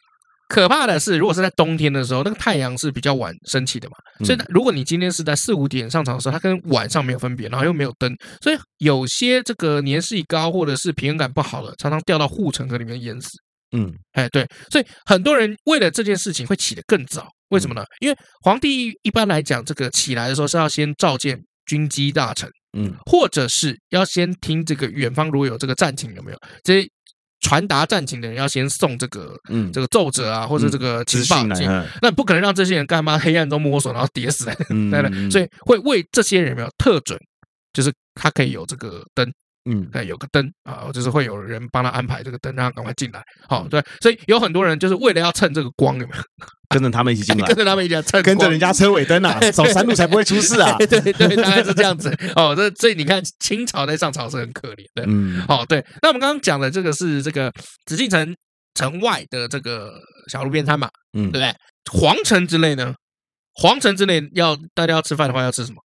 可怕的是，如果是在冬天的时候，那个太阳是比较晚升起的嘛，所以如果你今天是在四五点上场的时候，它跟晚上没有分别，然后又没有灯，所以有些这个年事已高或者是平衡感不好的，常常掉到护城河里面淹死。嗯，哎，对，所以很多人为了这件事情会起得更早，为什么呢？因为皇帝一般来讲，这个起来的时候是要先召见军机大臣，嗯，或者是要先听这个远方如果有这个战情有没有这些。传达战情的人要先送这个，嗯，这个奏折啊，或者这个情报进，那不可能让这些人干嘛黑暗中摸索，然后跌死？所以会为这些人没有特准，就是他可以有这个灯，嗯，对，有个灯啊，就是会有人帮他安排这个灯，让他赶快进来。好，对，所以有很多人就是为了要蹭这个光，有没有？跟着他们一起进来，跟着他们一起蹭，跟着人家车尾灯啊，走山路才不会出事啊！对对，大概是这样子哦。这所以你看，清朝在上朝是很可怜的。嗯，哦对。那我们刚刚讲的这个是这个紫禁城城外的这个小路边摊嘛，嗯，对不对？皇城之内呢？皇城之内要大家要吃饭的话，要吃什么？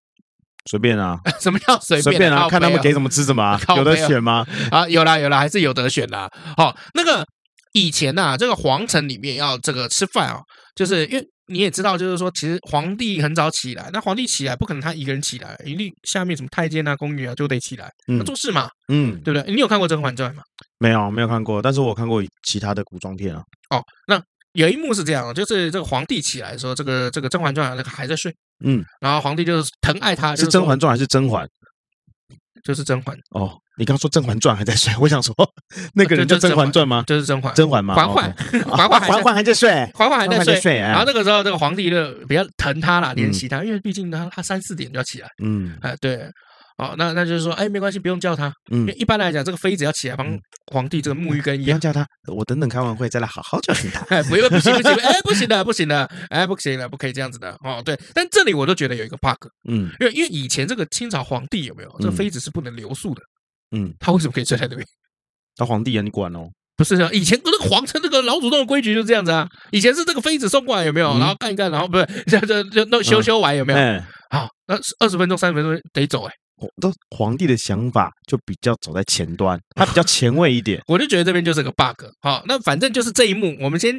随便啊。什么叫随便？随便啊，看他们给什么吃什么，啊有得选吗？啊，有啦有啦，还是有得选的。好，那个以前呐，这个皇城里面要这个吃饭啊。就是因为你也知道，就是说，其实皇帝很早起来，那皇帝起来不可能他一个人起来，一定下面什么太监啊、宫女啊就得起来，嗯，做事嘛，嗯，对不对？你有看过《甄嬛传》吗？没有，没有看过，但是我看过其他的古装片啊。哦，那有一幕是这样，就是这个皇帝起来的时候，这个这个甄嬛传那个还在睡，嗯，然后皇帝就是疼爱他，是《甄嬛传》还是甄嬛？就是甄嬛哦，你刚刚说《甄嬛传》还在睡，我想说那个人叫《甄嬛传》吗？就是甄嬛，甄嬛吗？嬛嬛，嬛嬛，嬛嬛还在睡，嬛嬛还在睡。然后那个时候，这个皇帝就比较疼他啦，怜惜他，因为毕竟他他三四点就要起来。嗯，哎，对。哦，那那就是说，哎，没关系，不用叫他。嗯，因为一般来讲，这个妃子要起来帮皇帝这个沐浴更衣，不用叫他。我等等开完会再来好好教训他。哎，不用，不行，不行，哎，不行的，不行的，哎，不行了，不可以这样子的。哦，对，但这里我都觉得有一个 bug。嗯，因为因为以前这个清朝皇帝有没有这个妃子是不能留宿的？嗯，他为什么可以睡在那边？他皇帝啊，你管哦。不是啊，以前那个皇城那个老祖宗的规矩就是这样子啊。以前是这个妃子送过来有没有？然后干一干，然后不是这这这那修修完有没有？好，那二十分钟、三十分钟得走哎。都皇帝的想法就比较走在前端，他比较前卫一点。我就觉得这边就是个 bug。好，那反正就是这一幕，我们先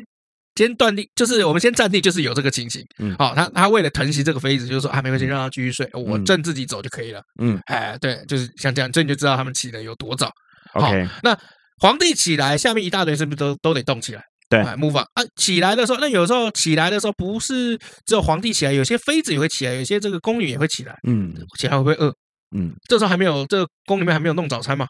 先断定，就是我们先暂定，就是有这个情形。嗯，好，他他为了疼惜这个妃子，就是说啊，没关系，让他继续睡，我朕自己走就可以了。嗯，哎，对，就是像这样，这你就知道他们起的有多早。OK，那皇帝起来，下面一大堆是不是都都得动起来？对，move on 啊，起来的时候，那有时候起来的时候不是只有皇帝起来，有些妃子也会起来，有些这个宫女也会起来。嗯，起来会不会饿？嗯，这时候还没有，这个宫里面还没有弄早餐嘛？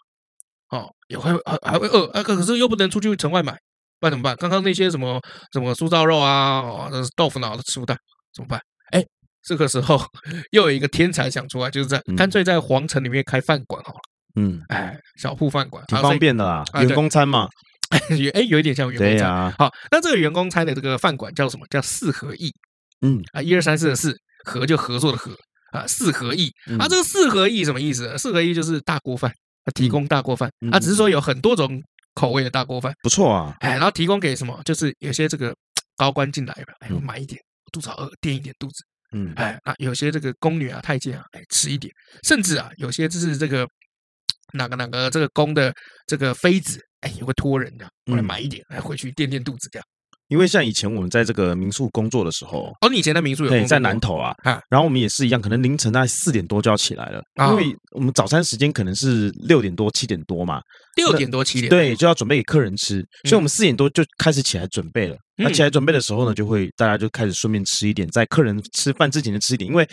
哦，也会还还会饿啊，可是又不能出去城外买，不然怎么办？刚刚那些什么什么酥燥肉啊，哦，豆腐脑都吃不到，怎么办？哎，这个时候 又有一个天才想出来，就是在干脆在皇城里面开饭馆好了。嗯，哎，小铺饭馆挺方便的啦，员工餐嘛。哎，有一点像员工餐。好，那这个员工餐的这个饭馆叫什么？叫四合一。嗯啊，一二三四的四，合就合作的合。啊，四合一啊，这个四合一什么意思？四合一就是大锅饭，提供大锅饭啊，只是说有很多种口味的大锅饭，不错啊。哎，然后提供给什么？就是有些这个高官进来了，哎，买一点，肚子好饿，垫一点肚子。嗯，哎，那有些这个宫女啊、太监啊，哎，吃一点，甚至啊，有些就是这个哪个哪个这个宫的这个妃子，哎，也会托人的过来买一点，来回去垫垫肚子这样。因为像以前我们在这个民宿工作的时候，哦，你以前在民宿有对，在南投啊，然后我们也是一样，可能凌晨大概四点多就要起来了，因为我们早餐时间可能是六点多七点多嘛，六点多七点对，就要准备给客人吃，所以我们四点多就开始起来准备了。那起来准备的时候呢，就会大家就开始顺便吃一点，在客人吃饭之前就吃一点，因为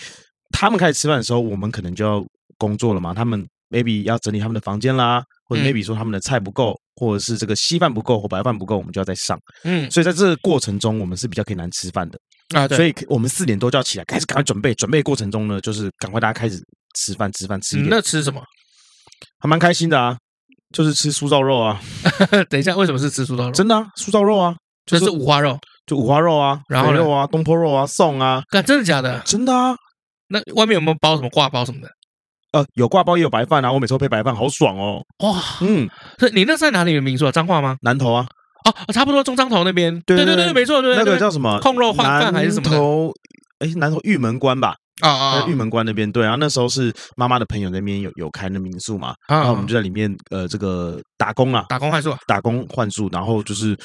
他们开始吃饭的时候，我们可能就要工作了嘛，他们 maybe 要整理他们的房间啦。或者 maybe 说他们的菜不够，或者是这个稀饭不够或白饭不够，我们就要再上。嗯，所以在这个过程中，我们是比较可以难吃饭的啊。对，所以我们四点多就要起来，开始赶快准备。准备过程中呢，就是赶快大家开始吃饭，吃饭，吃一点。那吃什么？还蛮开心的啊，就是吃酥烧肉啊。等一下，为什么是吃酥烧肉？真的啊，酥烧肉啊，就是五花肉，就五花肉啊，然后肉啊，东坡肉啊，送啊。真的假的？真的啊。那外面有没有包什么挂包什么的？呃，有挂包也有白饭啊，我每次都配白饭，好爽哦！哇，嗯，你那是在哪里的民宿啊？彰化吗？南投啊？哦，差不多中彰头那边。对对对，没错，对。那个叫什么？控肉换饭还是什么？南头，哎，南头玉门关吧？啊啊，玉门关那边。对啊，那时候是妈妈的朋友那边有有开那民宿嘛，然后我们就在里面呃这个打工啊，打工换宿，打工换宿，然后就是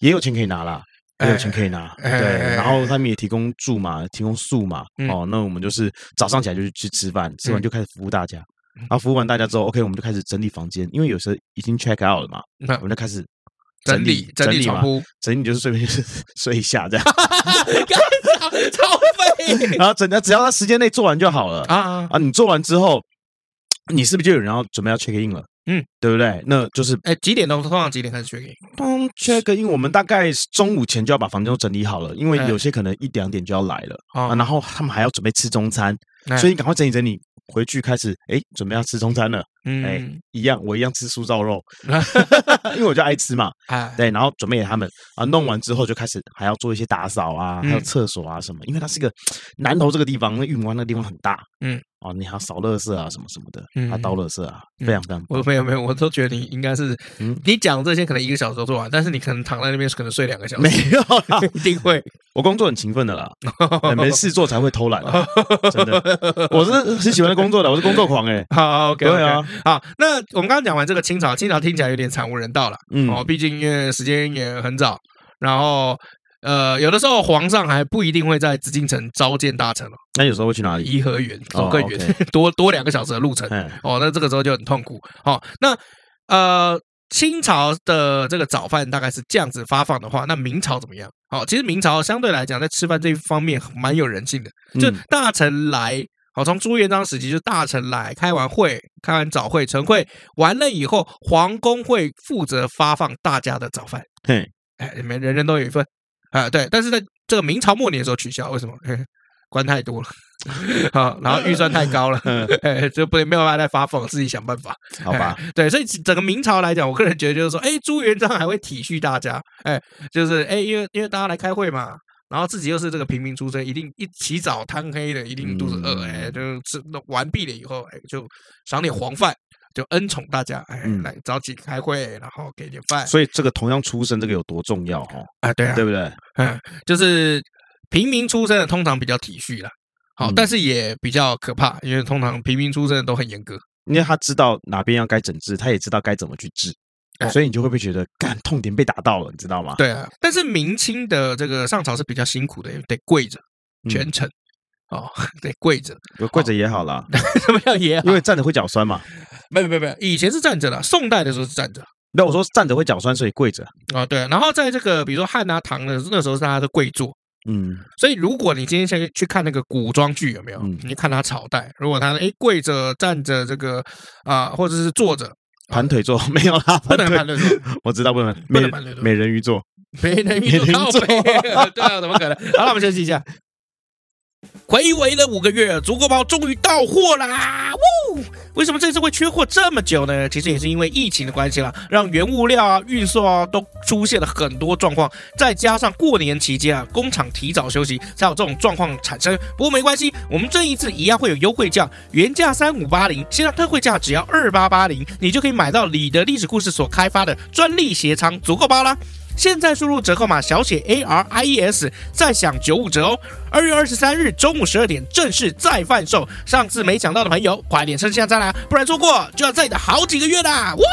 也有钱可以拿啦。没有钱可以拿，对，然后他们也提供住嘛，提供宿嘛，哦，那我们就是早上起来就去吃饭，吃完就开始服务大家，然后服务完大家之后，OK，我们就开始整理房间，因为有时候已经 check out 了嘛，那我们就开始整理整理床铺，整理就是顺便就是睡一下这样，超费，然后整的只要他时间内做完就好了。啊。啊，你做完之后，你是不是就有人要准备要 check in 了？嗯，对不对？那就是，哎，几点钟？通常几点开始 check in？通 check in，我们大概中午前就要把房间都整理好了，因为有些可能一两点就要来了啊。然后他们还要准备吃中餐，所以你赶快整理整理，回去开始，哎，准备要吃中餐了。嗯哎，一样，我一样吃酥烧肉，因为我就爱吃嘛。对，然后准备给他们啊，弄完之后就开始还要做一些打扫啊，还有厕所啊什么，因为它是一个南头这个地方，那玉门湾那个地方很大。嗯。哦，你还要扫垃圾啊，什么什么的，嗯，还倒垃圾啊，非常非常。我没有没有，我都觉得你应该是，嗯，你讲这些可能一个小时都做完，但是你可能躺在那边可能睡两个小时。没有啦，一定会。我工作很勤奋的啦，没事做才会偷懒。真的，我是很喜欢工作的，我是工作狂哎。好，OK，对啊。好，那我们刚刚讲完这个清朝，清朝听起来有点惨无人道了。嗯，哦，毕竟因为时间也很早，然后。呃，有的时候皇上还不一定会在紫禁城召见大臣哦。那有时候会去哪里？颐和园走更远，多多两个小时的路程。哦，那这个时候就很痛苦。哦，那呃，清朝的这个早饭大概是这样子发放的话，那明朝怎么样？哦，其实明朝相对来讲，在吃饭这一方面蛮有人性的。就大臣来，好，从朱元璋时期就大臣来开完会，开完早会、晨会完了以后，皇宫会负责发放大家的早饭。嘿，哎，里面人人都有一份。啊，对，但是在这个明朝末年的时候取消，为什么？官太多了好，然后预算太高了，哎，就不没有办法再发疯，自己想办法，好吧？对，所以整个明朝来讲，我个人觉得就是说，哎，朱元璋还会体恤大家，哎，就是哎，因为因为大家来开会嘛，然后自己又是这个平民出身，一定一起早贪黑的，一定肚子饿，哎，就是吃完毕了以后，哎，就赏点黄饭。就恩宠大家，哎，来早起开会，然后给点饭。所以这个同样出身，这个有多重要哈？啊，对啊，对不对？嗯，就是平民出身的通常比较体恤啦，好，但是也比较可怕，因为通常平民出身的都很严格，因为他知道哪边要该整治，他也知道该怎么去治，所以你就会不会觉得，干痛点被打到了，你知道吗？对啊，但是明清的这个上朝是比较辛苦的，得跪着全程哦，得跪着，跪着也好啦，什么叫也好？因为站着会脚酸嘛。没有没有没有，以前是站着的，宋代的时候是站着。那我说站着会脚酸，所以跪着啊。对，然后在这个比如说汉啊唐的那时候，大家都跪坐。嗯，所以如果你今天先去看那个古装剧，有没有？你看他朝代，如果他哎跪着、站着，这个啊，或者是坐着盘腿坐，没有啦，不能盘腿坐。我知道不能，不能盘腿坐，美人鱼坐，美人鱼坐，对啊，怎么可能？好了，我们休息一下。睽违了五个月，足够包终于到货啦！呜，为什么这次会缺货这么久呢？其实也是因为疫情的关系啦，让原物料啊、运送啊都出现了很多状况，再加上过年期间啊，工厂提早休息，才有这种状况产生。不过没关系，我们这一次一样会有优惠价，原价三五八零，现在特惠价只要二八八零，你就可以买到你的历史故事所开发的专利鞋仓足够包啦。现在输入折扣码小写 A R I E S，再享九五折哦！二月二十三日中午十二点正式再贩售，上次没抢到的朋友，快点趁现在啦，不然错过就要再等好几个月啦！哇！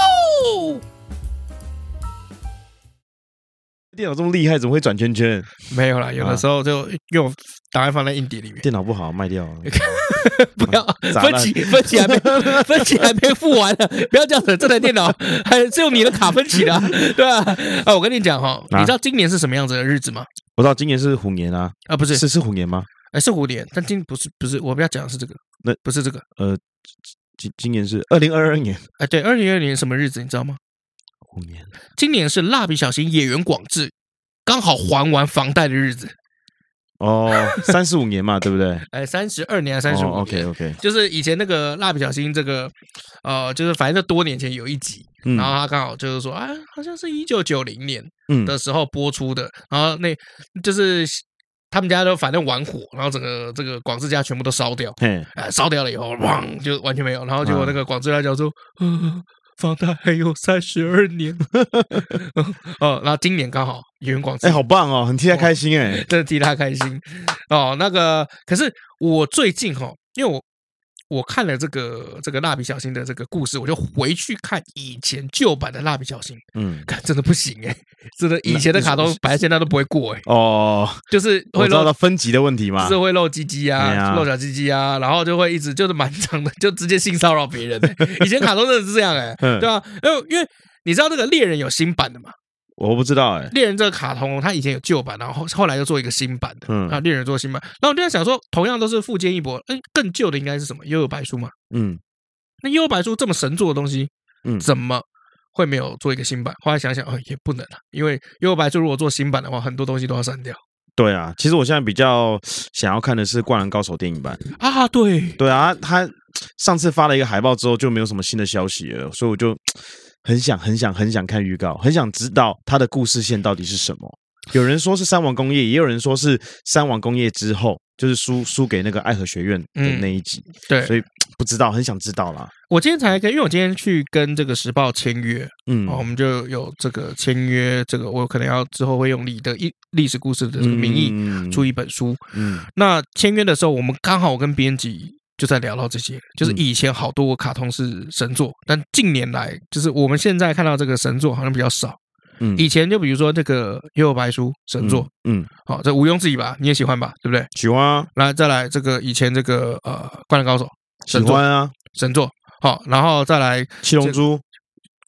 电脑这么厉害，怎么会转圈圈？没有啦，有的时候就用档案放在硬碟里面。电脑不好，卖掉。不要分期，分期还没 分期还没付完呢，不要这样子。这台电脑还是用你的卡分期的，对吧？啊，我跟你讲哈，你知道今年是什么样子的日子吗？我知道今年是虎年啊，啊，不是，是是虎年吗？哎，是虎年，但今不是不是，我不要讲的是这个，那不是这个，呃，今今年是二零二二年，哎，对，二零二二年什么日子你知道吗？虎年，今年是蜡笔小新演员广志刚好还完房贷的日子。哦，三十五年嘛，对不对？哎，三十二年还是三十五年？OK OK，就是以前那个蜡笔小新这个，呃，就是反正就多年前有一集，然后他刚好就是说，哎，好像是一九九零年的时候播出的，然后那就是他们家都反正玩火，然后整个这个广志家全部都烧掉，哎，烧掉了以后，砰，就完全没有，然后结果那个广志来讲说，嗯。房贷还有三十二年，哦，然后今年刚好野原广志，哎，好棒哦，很替他开心哎，真的替他开心哦。那个，可是我最近哈，因为我。我看了这个这个蜡笔小新的这个故事，我就回去看以前旧版的蜡笔小新，嗯，看真的不行哎，真的以前的卡通摆在现在都不会过哎，哦，就是会漏到分级的问题嘛，是会漏鸡鸡啊，漏小鸡鸡啊，然后就会一直就是蛮长的，就直接性骚扰别人。以前卡通真的是这样哎，对吧？因为因为你知道那个猎人有新版的嘛？我不知道哎，猎人这个卡通，它以前有旧版，然后后来又做一个新版的，嗯，啊，猎人做新版，然后我就在想说，同样都是富坚义博，嗯，更旧的应该是什么？幽游白书嘛，嗯，那幽游白书这么神作的东西，嗯，怎么会没有做一个新版？后来想想，哦，也不能了，因为幽游白书如果做新版的话，很多东西都要删掉。对啊，其实我现在比较想要看的是《灌篮高手》电影版啊，对，对啊，他上次发了一个海报之后就没有什么新的消息了，所以我就。很想很想很想看预告，很想知道它的故事线到底是什么。有人说是三王工业，也有人说是三王工业之后，就是输输给那个爱河学院的那一集。嗯、对，所以不知道，很想知道啦。我今天才跟，因为我今天去跟这个时报签约，嗯，我们就有这个签约，这个我可能要之后会用你的一历史故事的这个名义出一本书。嗯，那签约的时候，我们刚好我跟编辑。就在聊到这些，就是以前好多卡通是神作，但近年来就是我们现在看到这个神作好像比较少。嗯，以前就比如说这个《幽游白书》神作，嗯，好，这毋庸置疑吧？你也喜欢吧？对不对？喜欢啊！来，再来这个以前这个呃《灌篮高手》神作啊，神作。好，然后再来《七龙珠》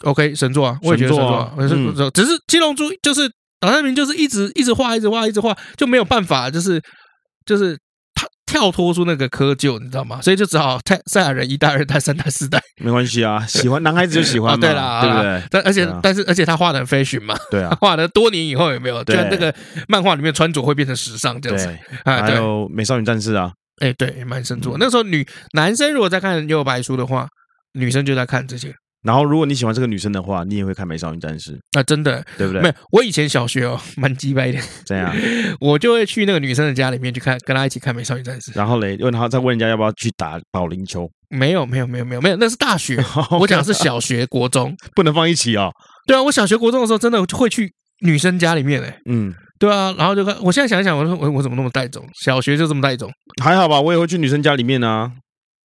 ，OK，神作啊，我也觉得神作啊，神作。只是《七龙珠》就是岛田明就是一直一直画，一直画，一直画，就没有办法，就是就是。跳脱出那个窠臼，你知道吗？所以就只好泰赛亚人一代、二代、三代、四代，没关系啊。喜欢男孩子就喜欢嘛，对啦，对不对？但而且但是而且他画的很 fashion 嘛，对啊，画的多年以后有没有？就那个漫画里面穿着会变成时尚这样子啊。还有美少女战士啊，哎，对，蛮神作。那时候女男生如果在看《幽游白书》的话，女生就在看这些。然后，如果你喜欢这个女生的话，你也会看《美少女战士》啊，真的，对不对？没有，我以前小学哦，蛮鸡掰的。这样，我就会去那个女生的家里面去看，跟她一起看《美少女战士》。然后嘞，问她再问人家要不要去打保龄球？没有，没有，没有，没有，没有，那是大学。我讲的是小学、国中，不能放一起哦。对啊，我小学、国中的时候，真的会去女生家里面诶。嗯，对啊，然后就看。我现在想一想，我说我我怎么那么带种？小学就这么带种？还好吧，我也会去女生家里面啊。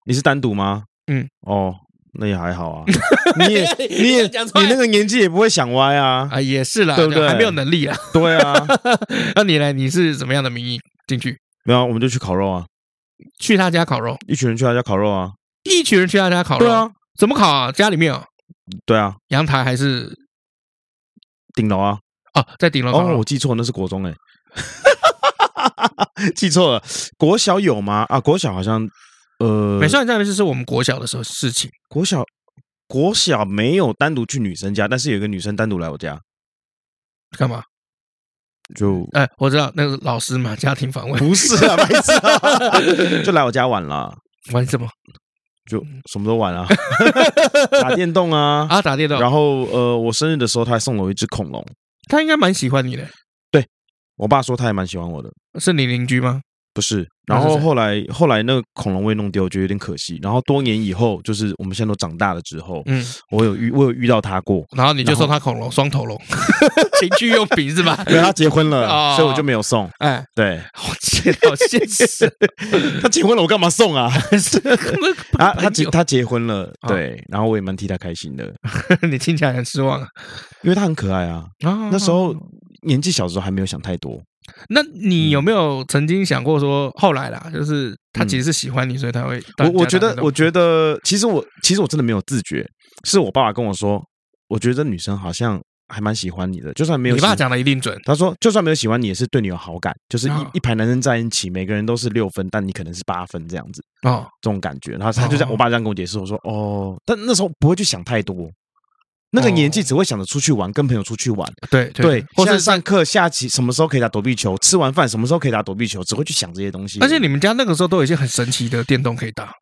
你是单独吗？嗯，哦。那也还好啊，你也你也你那个年纪也不会想歪啊啊，也是啦，对不对？还没有能力啊，对啊。那你呢？你是怎么样的名义进去？没有，我们就去烤肉啊，去他家烤肉，一群人去他家烤肉啊，一群人去他家烤肉，对啊，怎么烤啊？家里面啊？对啊，阳台还是顶楼啊？哦，在顶楼哦，我记错，那是国中哎，记错了，国小有吗？啊，国小好像。呃，美少女战士是我们国小的时候事情。国小国小没有单独去女生家，但是有一个女生单独来我家，干嘛？就哎，我知道那个老师嘛，家庭访问不是啊，没事，就来我家玩了。玩什么？就什么都玩啊，打电动啊啊，打电动。然后呃，我生日的时候，他还送了我一只恐龙。他应该蛮喜欢你的。对，我爸说他也蛮喜欢我的。是你邻居吗？不是，然后后来后来那个恐龙我也弄丢，我觉得有点可惜。然后多年以后，就是我们现在都长大了之后，嗯，我有遇我有遇到他过，然后你就送他恐龙双头龙，情趣用品是吧？因为，他结婚了，所以我就没有送。哎，对，好现好现实，他结婚了，我干嘛送啊？啊他结他结婚了，对，然后我也蛮替他开心的。你听起来很失望啊，因为他很可爱啊。那时候年纪小时候还没有想太多。那你有没有曾经想过说，后来啦，就是他其实是喜欢你，所以他会我我觉得，我觉得其实我其实我真的没有自觉，是我爸爸跟我说，我觉得这女生好像还蛮喜欢你的，就算没有。你爸讲的一定准。他说，就算没有喜欢你，也是对你有好感，就是一一排男生在一起，每个人都是六分，但你可能是八分这样子哦，这种感觉。然后他就这样，我爸这样跟我解释，我说哦，但那时候不会去想太多。那个年纪只会想着出去玩，跟朋友出去玩。对对，或者上课下棋什么时候可以打躲避球？吃完饭什么时候可以打躲避球？只会去想这些东西。而且你们家那个时候都有一些很神奇的电动可以打，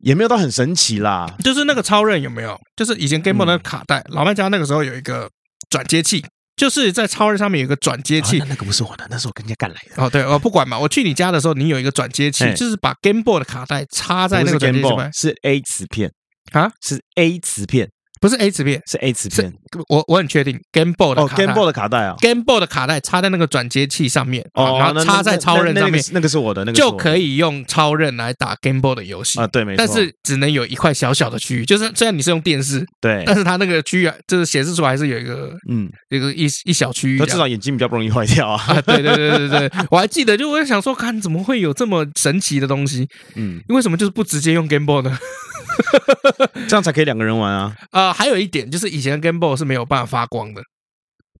也没有到很神奇啦。就是那个超人有没有？就是以前 Game Boy 那个卡带，老麦家那个时候有一个转接器，就是在超人上面有一个转接器。那个不是我的，那是我跟人家干来的。哦，对，哦，不管嘛，我去你家的时候，你有一个转接器，就是把 Game Boy 的卡带插在那个转接器上面，是 A 磁片啊，是 A 磁片。不是 A 磁片，是 A 磁片。我我很确定，Game Boy 的卡带，Game Boy 的卡带啊，Game Boy 的卡带插在那个转接器上面，然后插在超任上面，那个是我的，那个就可以用超任来打 Game Boy 的游戏啊。对，没错。但是只能有一块小小的区域，就是虽然你是用电视，对，但是它那个区域就是显示出来还是有一个，嗯，一个一一小区域。至少眼睛比较不容易坏掉啊。对对对对对，我还记得，就我在想说，看怎么会有这么神奇的东西？嗯，为什么就是不直接用 Game Boy 呢？这样才可以两个人玩啊！啊、呃，还有一点就是以前 Game Boy 是没有办法发光的，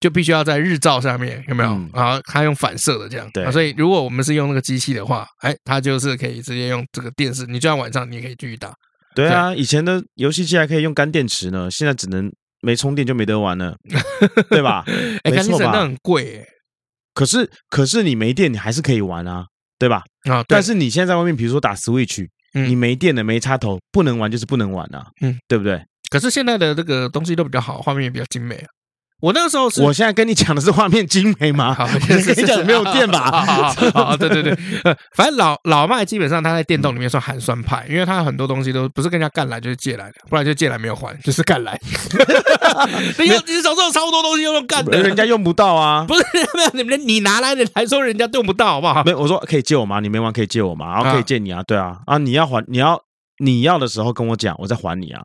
就必须要在日照上面，有没有？嗯、然后它用反射的这样。对、啊，所以如果我们是用那个机器的话，哎，它就是可以直接用这个电视，你就算晚上你也可以继续打。对啊，对以前的游戏机还可以用干电池呢，现在只能没充电就没得玩了，对吧？哎，干电池那很贵哎。可是可是你没电，你还是可以玩啊，对吧？啊，但是你现在在外面，比如说打 Switch。嗯、你没电了，没插头，不能玩就是不能玩啊，嗯，对不对？可是现在的这个东西都比较好，画面也比较精美啊。我那个时候是，我现在跟你讲的是画面精美吗？跟 你讲没有电吧？好，对对对，反正老老麦基本上他在电动里面算寒酸派，因为他很多东西都不是跟人家干来就是借来的，不然就借来没有还，就是干来。你有你手上有超多东西用干的，人家用不到啊。不是没有你们你拿来的还说人家用不到好不好？没有，我说可以借我吗？你没完可以借我吗？然后可以借你啊，对啊啊，你要还你要你要的时候跟我讲，我再还你啊。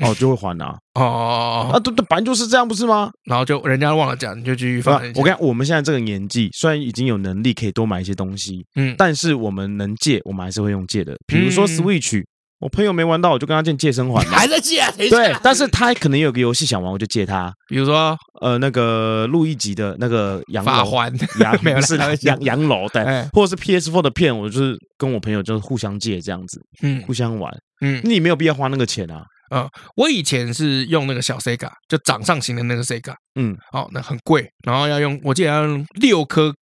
哦，就会还呐。哦，啊，对对，反正就是这样，不是吗？然后就人家忘了讲，你就继续放。我看我们现在这个年纪，虽然已经有能力可以多买一些东西，嗯，但是我们能借，我们还是会用借的。比如说 Switch，我朋友没玩到，我就跟他借借生还。还在借？对，但是他可能有个游戏想玩，我就借他。比如说，呃，那个路易吉的那个洋楼，法环，洋 没有是 洋洋楼，对，或者是 PS4 的片，我就是跟我朋友就是互相借这样子，嗯，互相玩，嗯，你没有必要花那个钱啊。呃，我以前是用那个小 Sega，就掌上型的那个 Sega，嗯，哦，那很贵，然后要用，我记得要用六颗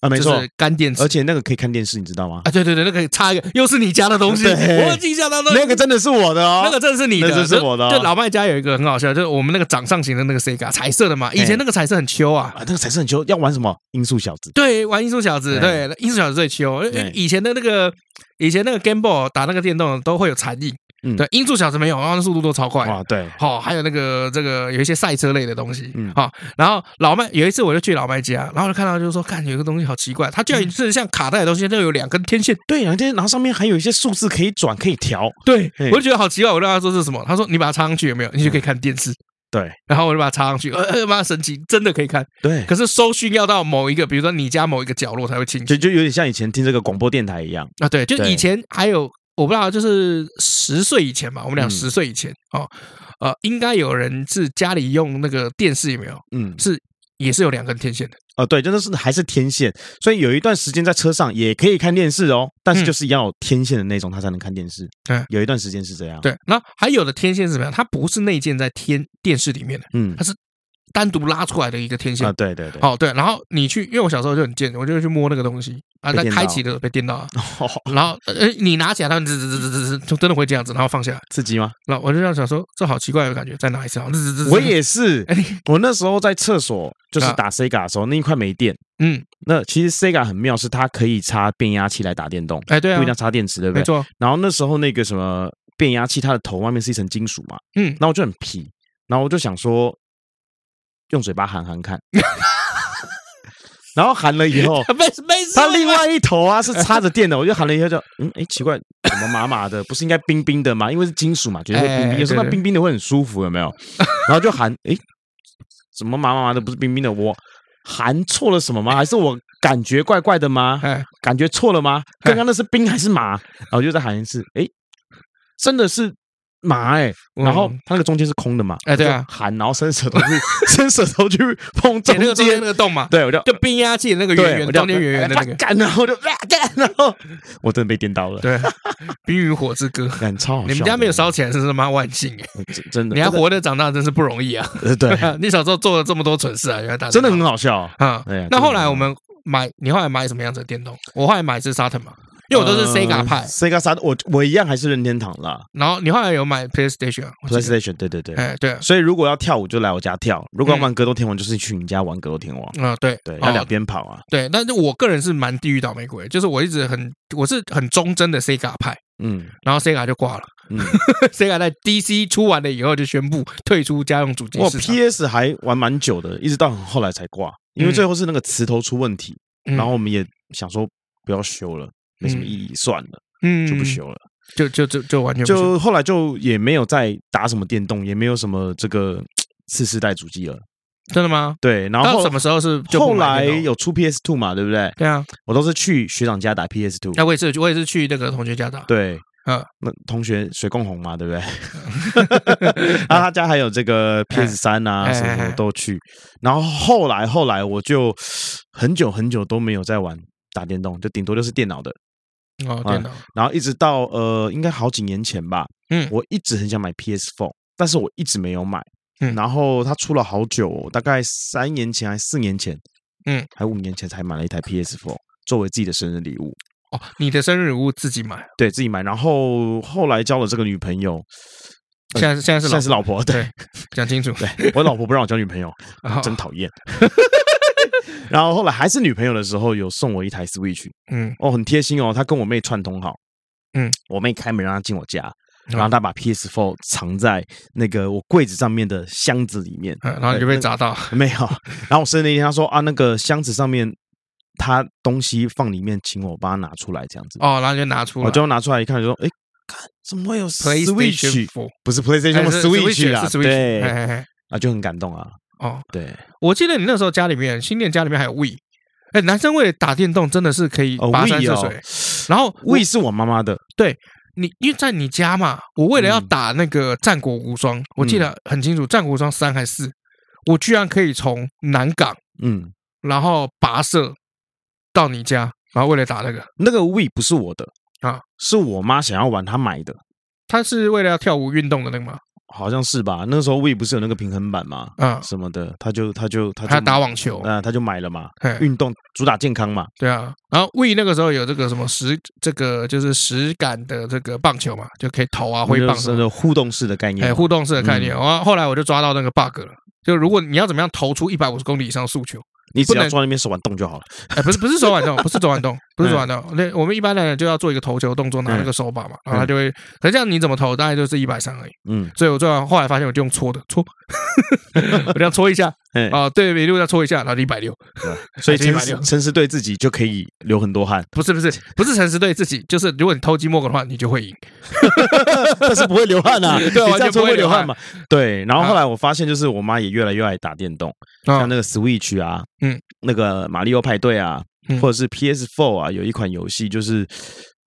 啊，没错，干电池，而且那个可以看电视，你知道吗？啊，对对对，那个可以插一个，又是你家的东西，我印象当中那个真的是我的哦，那个真的是你的，那是我的。就老麦家有一个很好笑，就是我们那个掌上型的那个 Sega 彩色的嘛，以前那个彩色很秋啊，那个彩色很秋，要玩什么？音速小子，对，玩音速小子，对，音速小子最秋，以前的那个以前那个 Game Boy 打那个电动都会有残影。嗯，对，音速小子没有，然后速度都超快。啊，对，好，还有那个这个有一些赛车类的东西。嗯，好，然后老麦有一次我就去老麦家，然后就看到就是说，看有一个东西好奇怪，它居然是像卡带的东西，都有两根天线。对，两根天，然后上面还有一些数字可以转，可以调。对，我就觉得好奇怪，我就跟他说这是什么？他说你把它插上去有没有？你就可以看电视。对，然后我就把它插上去，呃，妈神奇，真的可以看。对，可是收讯要到某一个，比如说你家某一个角落才会清楚。就就有点像以前听这个广播电台一样啊。对，就以前还有。我不知道，就是十岁以前吧，我们俩十岁以前哦，呃，应该有人是家里用那个电视有没有？嗯，是也是有两根天线的。哦，对，真的是还是天线，所以有一段时间在车上也可以看电视哦，但是就是要有天线的那种，它才能看电视。对，有一段时间是这样。对，那还有的天线是什么样？它不是内建在天电视里面的，嗯，它是。单独拉出来的一个天线。啊，对对对，哦对，然后你去，因为我小时候就很贱，我就会去摸那个东西啊，它开启的时候被电到了，然后呃你拿起来，它滋滋滋滋滋，就真的会这样子，然后放下。来，刺激吗？然后我就这样想说，这好奇怪的感觉，再拿一次，滋滋滋，我也是，我那时候在厕所就是打 Sega 的时候，那一块没电，嗯，那其实 Sega 很妙，是它可以插变压器来打电动，哎对啊，不一定要插电池，对不对？没错。然后那时候那个什么变压器，它的头外面是一层金属嘛，嗯，那我就很皮，然后我就想说。用嘴巴含含看，然后含了以后，他另外一头啊是插着电的，我就含了以后就嗯哎奇怪，怎么麻麻的？不是应该冰冰的吗？因为是金属嘛，觉得会冰冰，有时候那冰冰的会很舒服，有没有？然后就含，哎，怎么麻麻麻的？不是冰冰的，我含错了什么吗？还是我感觉怪怪的吗？感觉错了吗？刚刚那是冰还是麻？然后就再含一次，哎，真的是。麻哎，然后它那个中间是空的嘛？哎，对啊，含，然后伸舌头去 伸舌头去碰中间那个洞嘛？对，我就就变压器那个圆圆中间圆圆的那个，干，然后就干，然后 我真的被电到了。对，《冰与火之歌》干超好笑，你们家没有烧起来，是他妈万幸哎！真的，你还活着长大真是不容易啊！对，你小时候做了这么多蠢事啊，原来大真的很好笑啊！那后来我们买，你后来买什么样子的电动？我后来买是沙腾嘛。因为我都是 Sega 派，Sega 三，我我一样还是任天堂啦。然后你后来有买 PlayStation，PlayStation，对对对，哎对。所以如果要跳舞就来我家跳，如果要玩格斗天王就是去你家玩格斗天王。啊对。对，要两边跑啊。对，但是我个人是蛮地狱倒霉鬼，就是我一直很我是很忠贞的 Sega 派，嗯，然后 Sega 就挂了，嗯，Sega 在 DC 出完了以后就宣布退出家用主机市场。我 PS 还玩蛮久的，一直到后来才挂，因为最后是那个磁头出问题，然后我们也想说不要修了。没什么意义，算了，嗯，就不修了，就就就就完全就后来就也没有再打什么电动，也没有什么这个次世代主机了，真的吗？对，然后什么时候是后来有出 PS Two 嘛，对不对？对啊，我都是去学长家打 PS Two，那我也是，我也是去那个同学家打，对，嗯，那同学水共红嘛，对不对？然后他家还有这个 PS 三啊，什么什么都去，然后后来后来我就很久很久都没有再玩打电动，就顶多就是电脑的。哦，电脑、嗯，然后一直到呃，应该好几年前吧。嗯，我一直很想买 PS Four，但是我一直没有买。嗯，然后它出了好久，大概三年前还是四年前，嗯，还五年前才买了一台 PS Four 作为自己的生日礼物。哦，你的生日礼物自己买？对，自己买。然后后来交了这个女朋友，现在是现在是现在是老婆。对，讲清楚。对，我老婆不让我交女朋友，真讨厌。然后后来还是女朋友的时候，有送我一台 Switch，嗯，哦，很贴心哦，他跟我妹串通好，嗯，我妹开门让她进我家，然后他把 PS4 藏在那个我柜子上面的箱子里面，然后你就被砸到，没有，然后我生日那天他说啊，那个箱子上面他东西放里面，请我帮他拿出来。这样子，哦，然后就拿出来，我就拿出来一看，就说，哎，看怎么会有 Switch？不是 PlayStation，是 Switch 啊，对，啊，就很感动啊。哦，对，我记得你那时候家里面新店家里面还有 Wii，哎，男生为了打电动真的是可以跋山涉水。然后 Wii 是我妈妈的，对你，因为在你家嘛，我为了要打那个战国无双，我记得很清楚，战国无双三还是四，我居然可以从南港，嗯，然后跋涉到你家，然后为了打那个。那个 Wii 不是我的啊，是我妈想要玩，她买的，她是为了要跳舞运动的那个吗？好像是吧？那时候 Wii 不是有那个平衡板嘛，啊什么的，他就他就他就他打网球，啊，他就买了嘛，运动主打健康嘛，对啊。然后 Wii 那个时候有这个什么实这个就是实感的这个棒球嘛，就可以投啊挥棒，是那种互动式的概念，哎，互动式的概念。然后后来我就抓到那个 bug 了，就如果你要怎么样投出一百五十公里以上的速球。你只要坐在那边手腕动就好了。哎，不是不是手腕动，不是手腕动，不是手腕动。那我们一般的人就要做一个投球动作，拿那个手把嘛，然后他就会。可是这样你怎么投，大概就是一百三而已。嗯，所以我最后后来发现，我就用搓的搓，我这样搓一下，啊，对，每路要搓一下，然后一百六。所以诚实诚实对自己就可以流很多汗。不是不是不是诚实对自己，就是如果你偷鸡摸狗的话，你就会赢。但是不会流汗啊，对，这样搓会流汗嘛。对，然后后来我发现，就是我妈也越来越爱打电动，像那个 Switch 啊。嗯，那个马里奥派对啊，或者是 PS Four 啊，有一款游戏就是，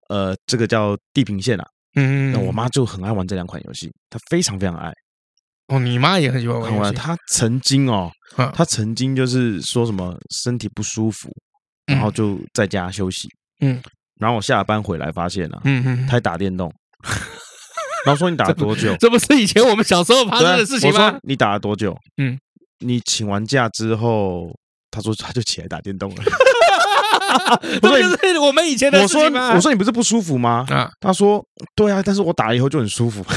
呃，这个叫《地平线》啊。嗯，那我妈就很爱玩这两款游戏，她非常非常爱。哦，你妈也很喜欢玩游戏。她曾经哦，她曾经就是说什么身体不舒服，然后就在家休息。嗯，然后我下班回来发现了，嗯嗯，她打电动。然后说你打了多久？这不是以前我们小时候发生的事情吗？你打了多久？嗯。你请完假之后，他说他就起来打电动了。不是我们以前的事情吗？我说我说你不是不舒服吗？啊，他说对啊，但是我打了以后就很舒服。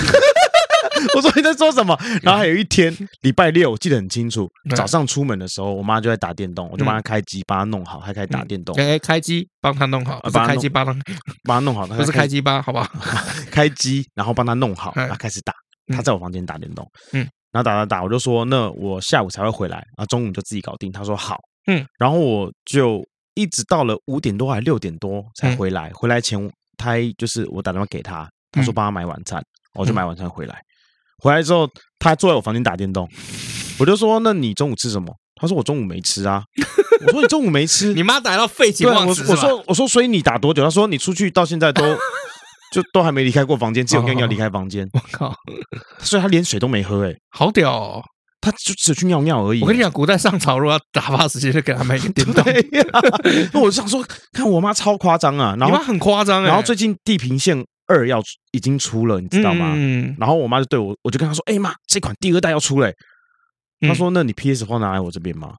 我说你在说什么？然后还有一天礼拜六，我记得很清楚，早上出门的时候，我妈就在打电动，我就帮她开机，帮她弄好，还开始打电动。哎，开机帮她弄好，不是开机帮她帮她弄好，不是开机吧？好不好？开机，然后帮她弄好，然后开始打。她在我房间打电动，嗯。然后打打打，我就说那我下午才会回来，然后中午就自己搞定。他说好，嗯，然后我就一直到了五点多还是六点多才回来。回来前他就是我打电话给他，他说帮他买晚餐，我就买晚餐回来。回来之后他坐在我房间打电动，我就说那你中午吃什么？他说我中午没吃啊。我说你中午没吃，你妈打到废寝忘食。我说我说所以你打多久？他说你出去到现在都。就都还没离开过房间，只有尿尿离开房间。我靠！所以他连水都没喝，哎，好屌哦！他就只去尿尿而已。我跟你讲，古代上朝如果要打发时间，就给他买一个电动。那我就想说，看我妈超夸张啊！然后很夸张，然后最近《地平线二》要已经出了，你知道吗？然后我妈就对我，我就跟她说：“哎妈，这款第二代要出嘞。”她说：“那你 PS Four 拿来我这边吗？”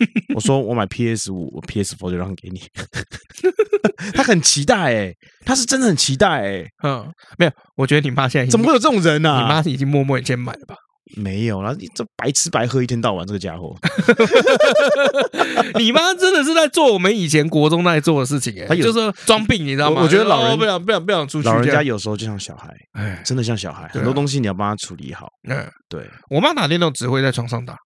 我说：“我买 PS 五，我 PS Four 就让给你。” 他很期待哎、欸，他是真的很期待哎、欸。嗯，没有，我觉得你妈现在怎么会有这种人呢、啊？你妈已经默默已经买了吧？没有啦，你这白吃白喝一天到晚，这个家伙。你妈真的是在做我们以前国中在做的事情哎、欸，他有就是装病，你知道吗？我觉得老人不想不想不想出去。老人家有时候就像小孩，哎，真的像小孩，啊、很多东西你要帮他处理好。嗯，对，我妈打电动只会在床上打。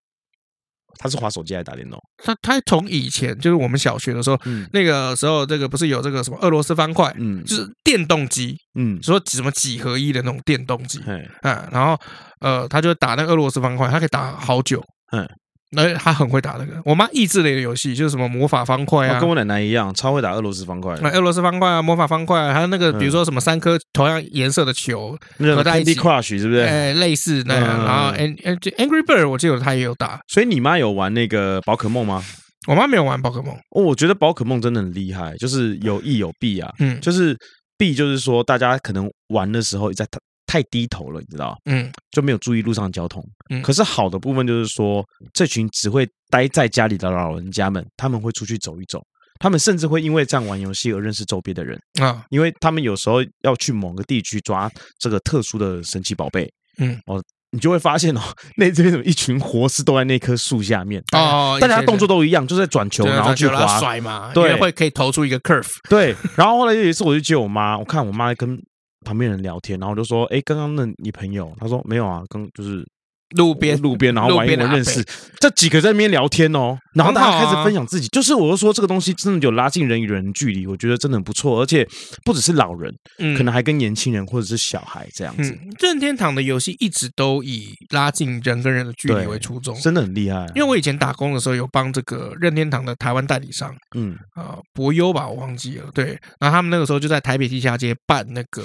他是滑手机还是打电动？他他从以前就是我们小学的时候，嗯、那个时候这个不是有这个什么俄罗斯方块，嗯，就是电动机，嗯，说什么几合一的那种电动机，嗯嘿，然后呃，他就打那个俄罗斯方块，他可以打好久，嗯。那他很会打那个，我妈益智类的游戏就是什么魔法方块啊，跟我奶奶一样，超会打俄罗斯方块。那俄罗斯方块啊，魔法方块啊，还有那个比如说什么三颗同样颜色的球合在一起，Crush 是不是？哎，类似那样。然后 Angry Bird 我记得他也有打。所以你妈有玩那个宝可梦吗？我妈没有玩宝可梦。哦，我觉得宝可梦真的很厉害，就是有益有弊啊。嗯，就是弊就是说大家可能玩的时候在。太低头了，你知道？嗯，就没有注意路上的交通。嗯，可是好的部分就是说，这群只会待在家里的老人家们，他们会出去走一走，他们甚至会因为这样玩游戏而认识周边的人啊，因为他们有时候要去某个地区抓这个特殊的神奇宝贝。嗯，哦，你就会发现哦，那这边怎么一群活尸都在那棵树下面哦，大家动作都一样，就是在转球，然后去滑甩嘛，对，会可以投出一个 curve。对，然后后来有一次我就接我妈，我看我妈跟。旁边人聊天，然后我就说：“哎，刚刚那你朋友？”他说：“没有啊，刚就是路边路边，然后玩一玩认识这几个在那边聊天哦。”然后大家开始分享自己，就是我就说这个东西真的有拉近人与人距离，我觉得真的很不错，而且不只是老人，可能还跟年轻人或者是小孩这样子。任天堂的游戏一直都以拉近人跟人的距离为初衷，真的很厉害。因为我以前打工的时候有帮这个任天堂的台湾代理商，嗯啊博优吧，我忘记了。对，然后他们那个时候就在台北地下街办那个。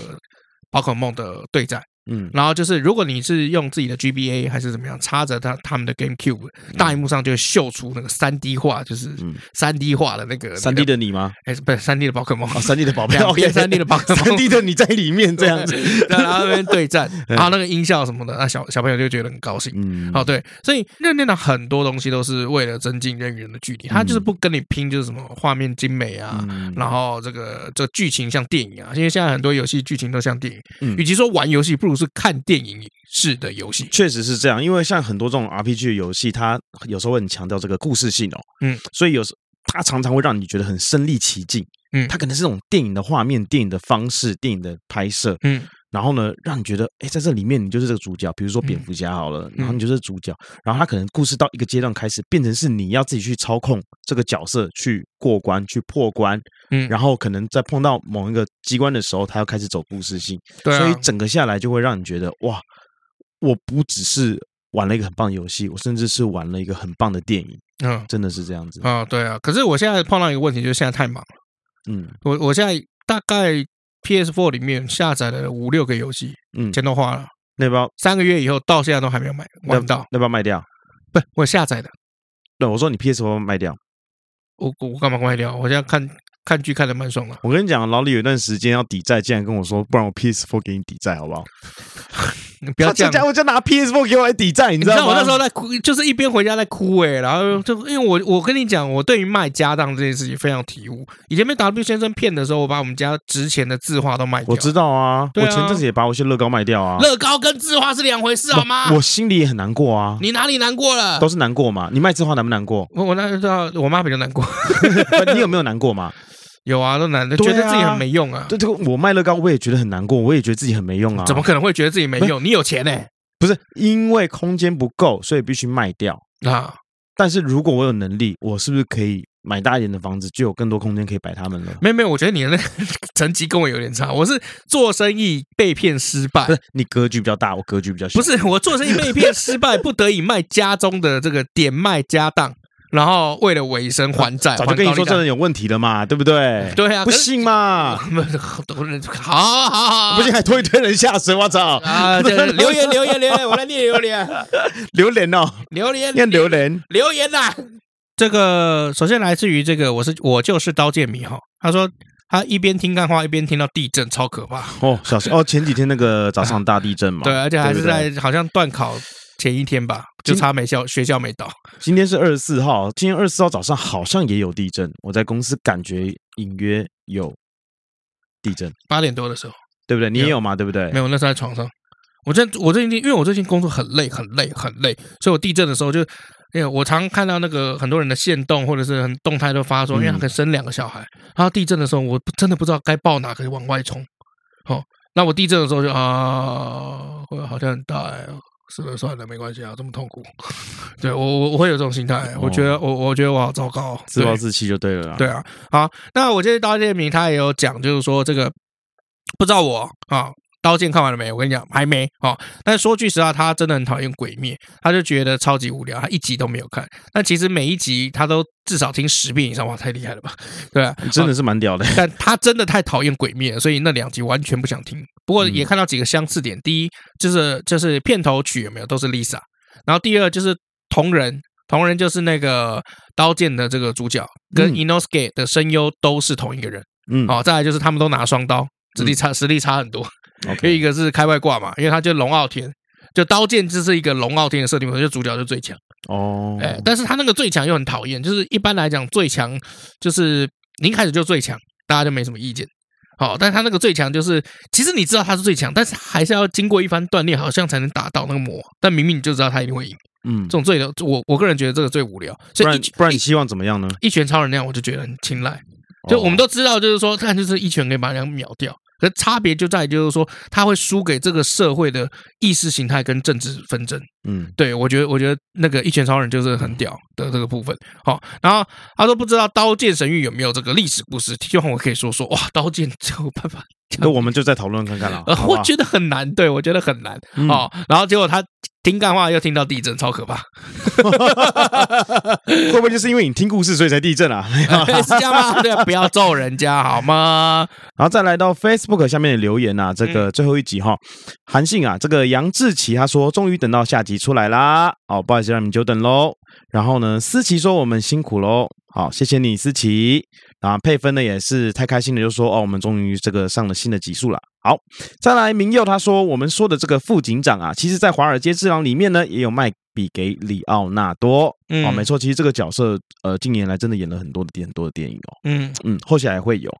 宝可梦的对战，嗯，然后就是如果你是用自己的 GBA 还是怎么样，插着它他们的 GameCube 大荧幕上就会秀出那个三 D 画，就是三 D 画的那个三 D 的你吗？哎，不是三 D 的宝可梦，哦，三 D 的宝可梦，两边三 D 的宝可梦，三 D 的你在里面这样子，然后那边对战，然 后那个音效什么的，那小小朋友就觉得很高兴。嗯，好，对，所以任天堂很多东西都是为了增进人与人的距离，他就是不跟你拼，就是什么画面精美啊，然后这个这剧情像电影啊，因为现在很多游戏剧情都像电影，嗯，与其说玩游戏，不如是看电影式的游戏。确实是这样，因为像很多这种 RPG 游戏，它有时候会很强调这个故事性哦，嗯，所以有时它常常会让你觉得很身临其境，嗯，它可能是这种电影的画面、电影的方式、电影的拍摄，嗯。然后呢，让你觉得，哎，在这里面你就是这个主角，比如说蝙蝠侠好了，嗯、然后你就是主角，然后他可能故事到一个阶段开始，变成是你要自己去操控这个角色去过关、去破关，嗯，然后可能在碰到某一个机关的时候，他要开始走故事性，对、啊，所以整个下来就会让你觉得，哇，我不只是玩了一个很棒的游戏，我甚至是玩了一个很棒的电影，嗯，真的是这样子。啊、哦，对啊，可是我现在碰到一个问题，就是现在太忙了，嗯，我我现在大概。PS4 里面下载了五六个游戏，嗯，钱都花了。那包三个月以后到现在都还没有买，玩不到。那包卖掉？不，我下载的。对，我说你 PS4 卖掉。我我干嘛卖掉？我现在看看剧看的蛮爽的。我跟你讲，老李有一段时间要抵债，竟然跟我说，不然我 PS4 给你抵债，好不好？你 不要这样，我就拿 PS4 给我来抵债，你知道吗？我那时候在哭，就是一边回家在哭哎，然后就因为我我跟你讲，我对于卖家当这件事情非常体悟。以前被 W 先生骗的时候，我把我们家值钱的字画都卖掉。我知道啊，我前阵子也把我些乐高卖掉啊。乐高跟字画是两回事好吗？我心里也很难过啊。你哪里难过了？都是难过嘛。你卖字画难不难过？我我那时候我妈比较难过。你有没有难过吗？有啊，都难的，觉得自己很没用啊。对这个，我卖乐高，我也觉得很难过，我也觉得自己很没用啊。怎么可能会觉得自己没用？你有钱呢？不是因为空间不够，所以必须卖掉啊。但是如果我有能力，我是不是可以买大一点的房子，就有更多空间可以摆他们了？没有没有，我觉得你的那个 成绩跟我有点差。我是做生意被骗失败，不是你格局比较大，我格局比较小。不是我做生意被骗失败，不得已卖家中的这个点卖家当。然后为了尾生还债，早就跟你说这人有问题了嘛，对不对？对啊，不信嘛？好好好，不信还推推人下水，我操！啊，留言留言留言，我来念留言，留言哦，留言念留言留言呐。这个首先来自于这个，我是我就是刀剑迷哈。他说他一边听干话一边听到地震，超可怕 哦。小心哦，前几天那个早上大地震嘛，对，而且还是在好像段考。前一天吧，就差没校学校没到。今天是二十四号，今天二十四号早上好像也有地震，我在公司感觉隐约有地震。八点多的时候，对不对？你也有吗？对不对？没有，那时候在床上。我在我最近因为我最近工作很累，很累，很累，所以我地震的时候就，因为我常看到那个很多人的线动或者是很动态都发说，因为他可以生两个小孩，然后地震的时候，我真的不知道该抱哪个往外冲。哦，那我地震的时候就啊，好像很大哎。是的，算了，没关系啊，这么痛苦，对我我我会有这种心态，我觉得我我觉得我好糟糕，自暴自弃就对了，对啊，好，那我今天刀建明他也有讲，就是说这个不知道我啊。刀剑看完了没？我跟你讲，还没哦。但是说句实话，他真的很讨厌鬼灭，他就觉得超级无聊，他一集都没有看。但其实每一集他都至少听十遍以上，哇，太厉害了吧？对啊，真的是蛮屌的。但他真的太讨厌鬼灭，所以那两集完全不想听。不过也看到几个相似点，第一就是就是片头曲有没有都是 Lisa，然后第二就是同人，同人就是那个刀剑的这个主角，跟 Inosuke 的声优都是同一个人。嗯，好，再来就是他们都拿双刀，实力差实力差很多。OK，一个是开外挂嘛，因为他就龙傲天，就刀剑就是一个龙傲天的设定，就主角就最强哦。哎，但是他那个最强又很讨厌，就是一般来讲最强就是你一开始就最强，大家就没什么意见。好，但是他那个最强就是，其实你知道他是最强，但是还是要经过一番锻炼，好像才能打到那个魔。但明明你就知道他一定会赢。嗯，这种最的，我我个人觉得这个最无聊。所以不然你希望怎么样呢？一拳超人那样，我就觉得很青睐。就我们都知道，就是说，看就是一拳可以把人秒掉。可差别就在于，就是说，他会输给这个社会的意识形态跟政治纷争。嗯，对，我觉得，我觉得那个一拳超人就是很屌的这个部分。好，然后他说不知道刀剑神域有没有这个历史故事，希望我可以说说。哇，刀剑这有办法？那我们就再讨论看看了。呃，我觉得很难，对我觉得很难。哦，然后结果他听干话又听到地震，超可怕。会不会就是因为你听故事，所以才地震啊？是这样吗？对，不要揍人家好吗？然后再来到 Facebook 下面的留言啊，这个最后一集哈，韩信啊，这个杨志奇他说，终于等到下集出来啦。哦，不好意思让你们久等喽。然后呢，思琪说我们辛苦喽。好，谢谢你，思琪。啊，配分呢也是太开心了，就说哦，我们终于这个上了新的集数了。好，再来明佑他说，我们说的这个副警长啊，其实在《华尔街之狼》里面呢，也有卖笔给里奥纳多。嗯，哦，没错，其实这个角色呃，近年来真的演了很多的很多的电影哦。嗯嗯，后续还会有。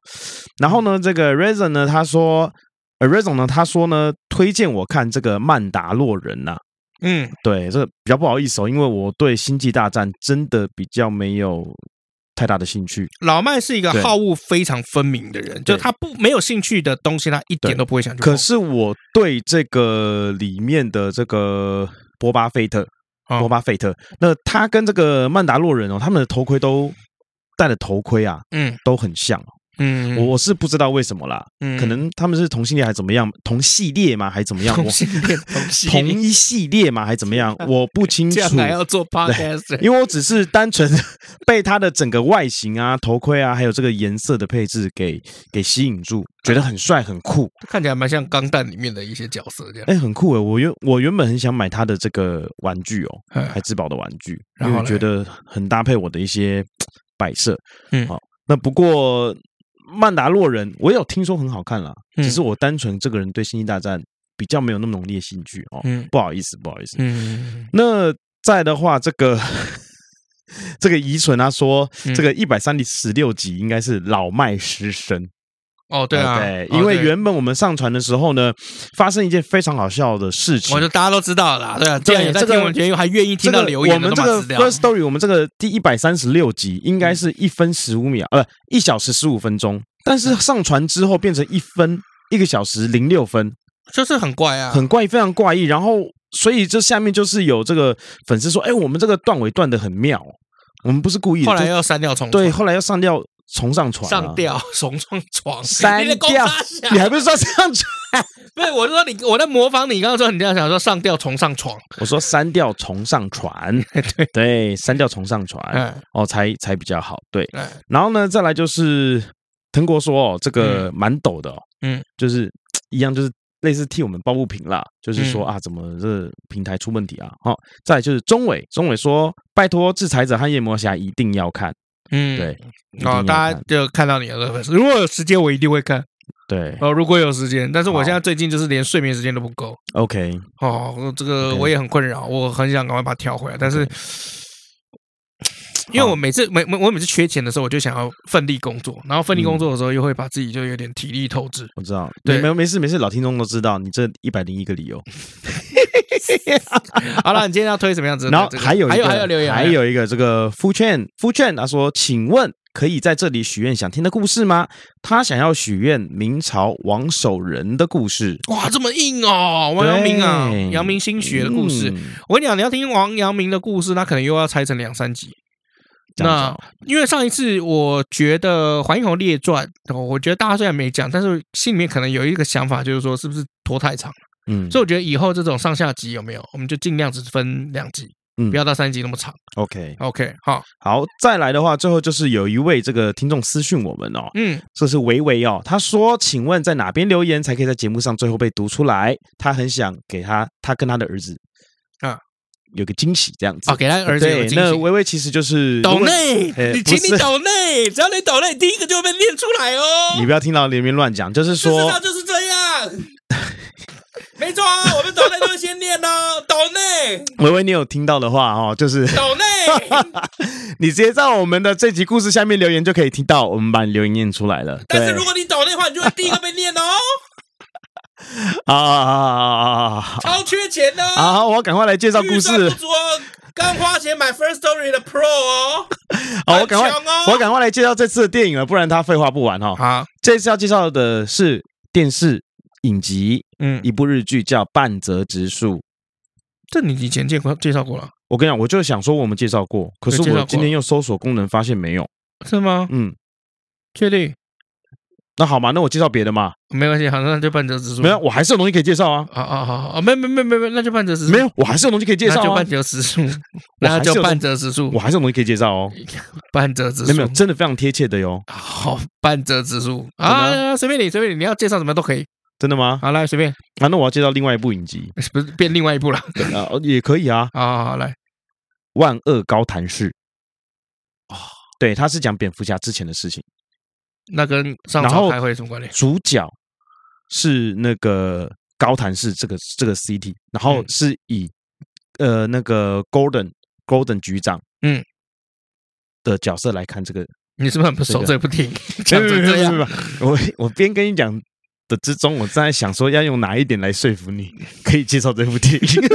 然后呢，这个 Reason 呢，他说，呃，Reason 呢，他说呢，推荐我看这个《曼达洛人》呐。嗯，对，这比较不好意思哦，因为我对《星际大战》真的比较没有。太大的兴趣，老麦是一个好恶非常分明的人，就他不没有兴趣的东西，他一点都不会想去。可是我对这个里面的这个波巴菲特，波巴菲特，那他跟这个曼达洛人哦，他们的头盔都戴的头盔啊，嗯，都很像。嗯，我是不知道为什么啦，嗯，可能他们是同性恋还是怎么样，同系列吗？还是怎么样？同性恋，同系 同一系列吗？还是怎么样？我不清楚。这样还要做 podcast？因为我只是单纯被他的整个外形啊、头盔啊，还有这个颜色的配置给给吸引住，觉得很帅很酷，看起来蛮像钢弹里面的一些角色这样。哎，很酷诶，我原我原本很想买他的这个玩具哦，海之宝的玩具，然后觉得很搭配我的一些 摆设。嗯，好，那不过。曼达洛人，我有听说很好看啦，只是我单纯这个人对星际大战比较没有那么浓烈兴趣哦，不好意思，不好意思。嗯，那在的话，这个 这个遗存他说，这个一百三十六集应该是老麦失声。哦，对啊，对，因为原本我们上传的时候呢，发生一件非常好笑的事情，我就大家都知道了，对啊，这样也在听我们节目，还愿意听到留言，我们这个 First Story，我们这个第一百三十六集应该是一分十五秒，呃，一小时十五分钟，但是上传之后变成一分一个小时零六分，就是很怪啊，很怪，非常怪异。然后，所以这下面就是有这个粉丝说，哎，我们这个断尾断的很妙，我们不是故意的，后来要删掉重，对，后来要删掉。重上传，上吊，重上床，删掉。你还不是说上传？不是，我是说你，我在模仿你。刚刚说你这样想说上吊，重上床。我说删掉，重上传。对 对，删掉，重上传。哦，才才比较好。对。然后呢，再来就是藤国说哦，这个蛮抖的哦，嗯，就是一样，就是类似替我们抱不平啦。就是说啊，怎么这平台出问题啊？好，再来就是中伟，中伟说，拜托制裁者和夜魔侠一定要看。嗯，对，哦，大家就看到你的粉丝，如果有时间，我一定会看。对，哦，如果有时间，但是我现在最近就是连睡眠时间都不够。OK，哦，这个我也很困扰，我很想赶快把它调回来，但是 因为我每次每每我每次缺钱的时候，我就想要奋力工作，然后奋力工作的时候，又会把自己就有点体力透支。我知道，对，没没事没事，老听众都知道你这一百零一个理由。好了，你今天要推什么样子？然后还有还有还有留言，还有一个这个夫劝夫劝他说，请问可以在这里许愿想听的故事吗？他想要许愿明朝王守仁的故事。哇，这么硬哦，王阳明啊，阳明心学的故事。我跟你讲，你要听王阳明的故事，那可能又要拆成两三集。那因为上一次我觉得《桓英侯列传》，我觉得大家虽然没讲，但是心里面可能有一个想法，就是说是不是拖太长了？嗯，所以我觉得以后这种上下集有没有，我们就尽量只分两集，嗯，不要到三集那么长。OK，OK，好，好，再来的话，最后就是有一位这个听众私讯我们哦，嗯，这是维维哦，他说，请问在哪边留言才可以在节目上最后被读出来？他很想给他，他跟他的儿子啊有个惊喜，这样子。哦，给他儿子有惊喜。那维维其实就是抖内，你请你抖内，只要你抖内，第一个就会被念出来哦。你不要听到里面乱讲，就是说，事实上就是这样。没错啊，我们岛内都会先念哦，岛内，维维，你有听到的话哦，就是岛内，你直接在我们的这集故事下面留言就可以听到，我们把你留言念出来了。但是如果你岛内的话，你就会第一个被念哦。啊啊啊啊！超缺钱的。啊，我要赶快来介绍故事。刚花钱买 First Story 的 Pro 哦。好，我赶快，我赶快来介绍这次的电影了，不然他废话不完哈。好，这次要介绍的是电视。影集，嗯，一部日剧叫《半泽直树》，这你以前介过介绍过了。我跟你讲，我就想说我们介绍过，可是我今天用搜索功能发现没有，是吗？嗯，确定？那好嘛，那我介绍别的嘛，没关系，好，那就半泽直树。没有，我还是有东西可以介绍啊。啊啊啊啊，没没没没没，那就半泽直树。没有，我还是有东西可以介绍啊。那就半泽直树，那就半泽直树，我还是有东西可以介绍哦。半泽直树，没有没有，真的非常贴切的哟。好，半泽直树啊，随便你，随便你，你要介绍什么都可以。真的吗？好，来随便。啊，那我要介绍另外一部影集，不是变另外一部了啊？也可以啊。好好好，来，万恶高谭市。哦，对，他是讲蝙蝠侠之前的事情。那跟上朝开会有什么关联？主角是那个高谭市这个这个 city，然后是以、嗯、呃那个 Golden Golden 局长嗯的角色来看这个。你是不是很不熟这部电影？这个、这样，我我边跟你讲的之中，我正在想说要用哪一点来说服你，可以介绍这部电影。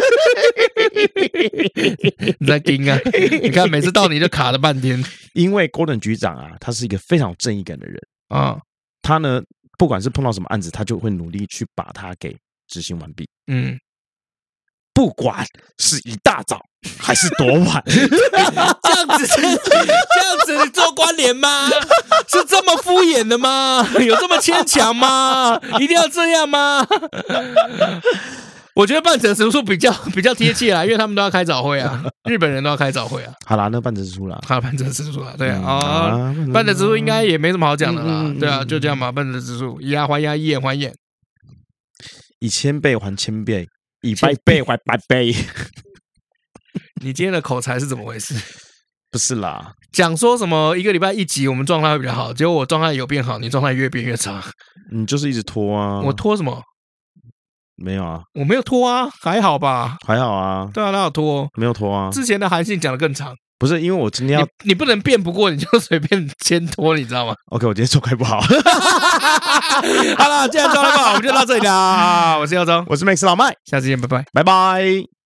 你在盯啊？你看每次到你就卡了半天，因为 Gordon 局长啊，他是一个非常有正义感的人啊。他呢，不管是碰到什么案子，他就会努力去把它给执行完毕。嗯，不管是一大早还是多晚，这样子，这样子你做关联吗？是这么敷衍的吗？有这么牵强吗？一定要这样吗？我觉得半泽直树比较比较贴切啊，因为他们都要开早会啊，日本人都要开早会啊。好啦，那半泽直树啦，好，半泽直树啦，对啊，啊，半泽直树应该也没什么好讲的啦，对啊，就这样吧。半泽直树以牙还牙，以眼还眼，以千倍还千倍，以百倍还百倍。你今天的口才是怎么回事？不是啦，讲说什么一个礼拜一集，我们状态会比较好，结果我状态有变好，你状态越变越差。你就是一直拖啊，我拖什么？没有啊，我没有拖啊，还好吧，还好啊，对啊，哪有拖？没有拖啊，之前的韩信讲的更长，不是因为我今天要，你，你不能辩不过，你就随便牵拖，你知道吗？OK，我今天状态不好，好了，既然状态不好，我们就到这里啦。我是耀宗，我是 Max 老麦，下次见，拜拜，拜拜。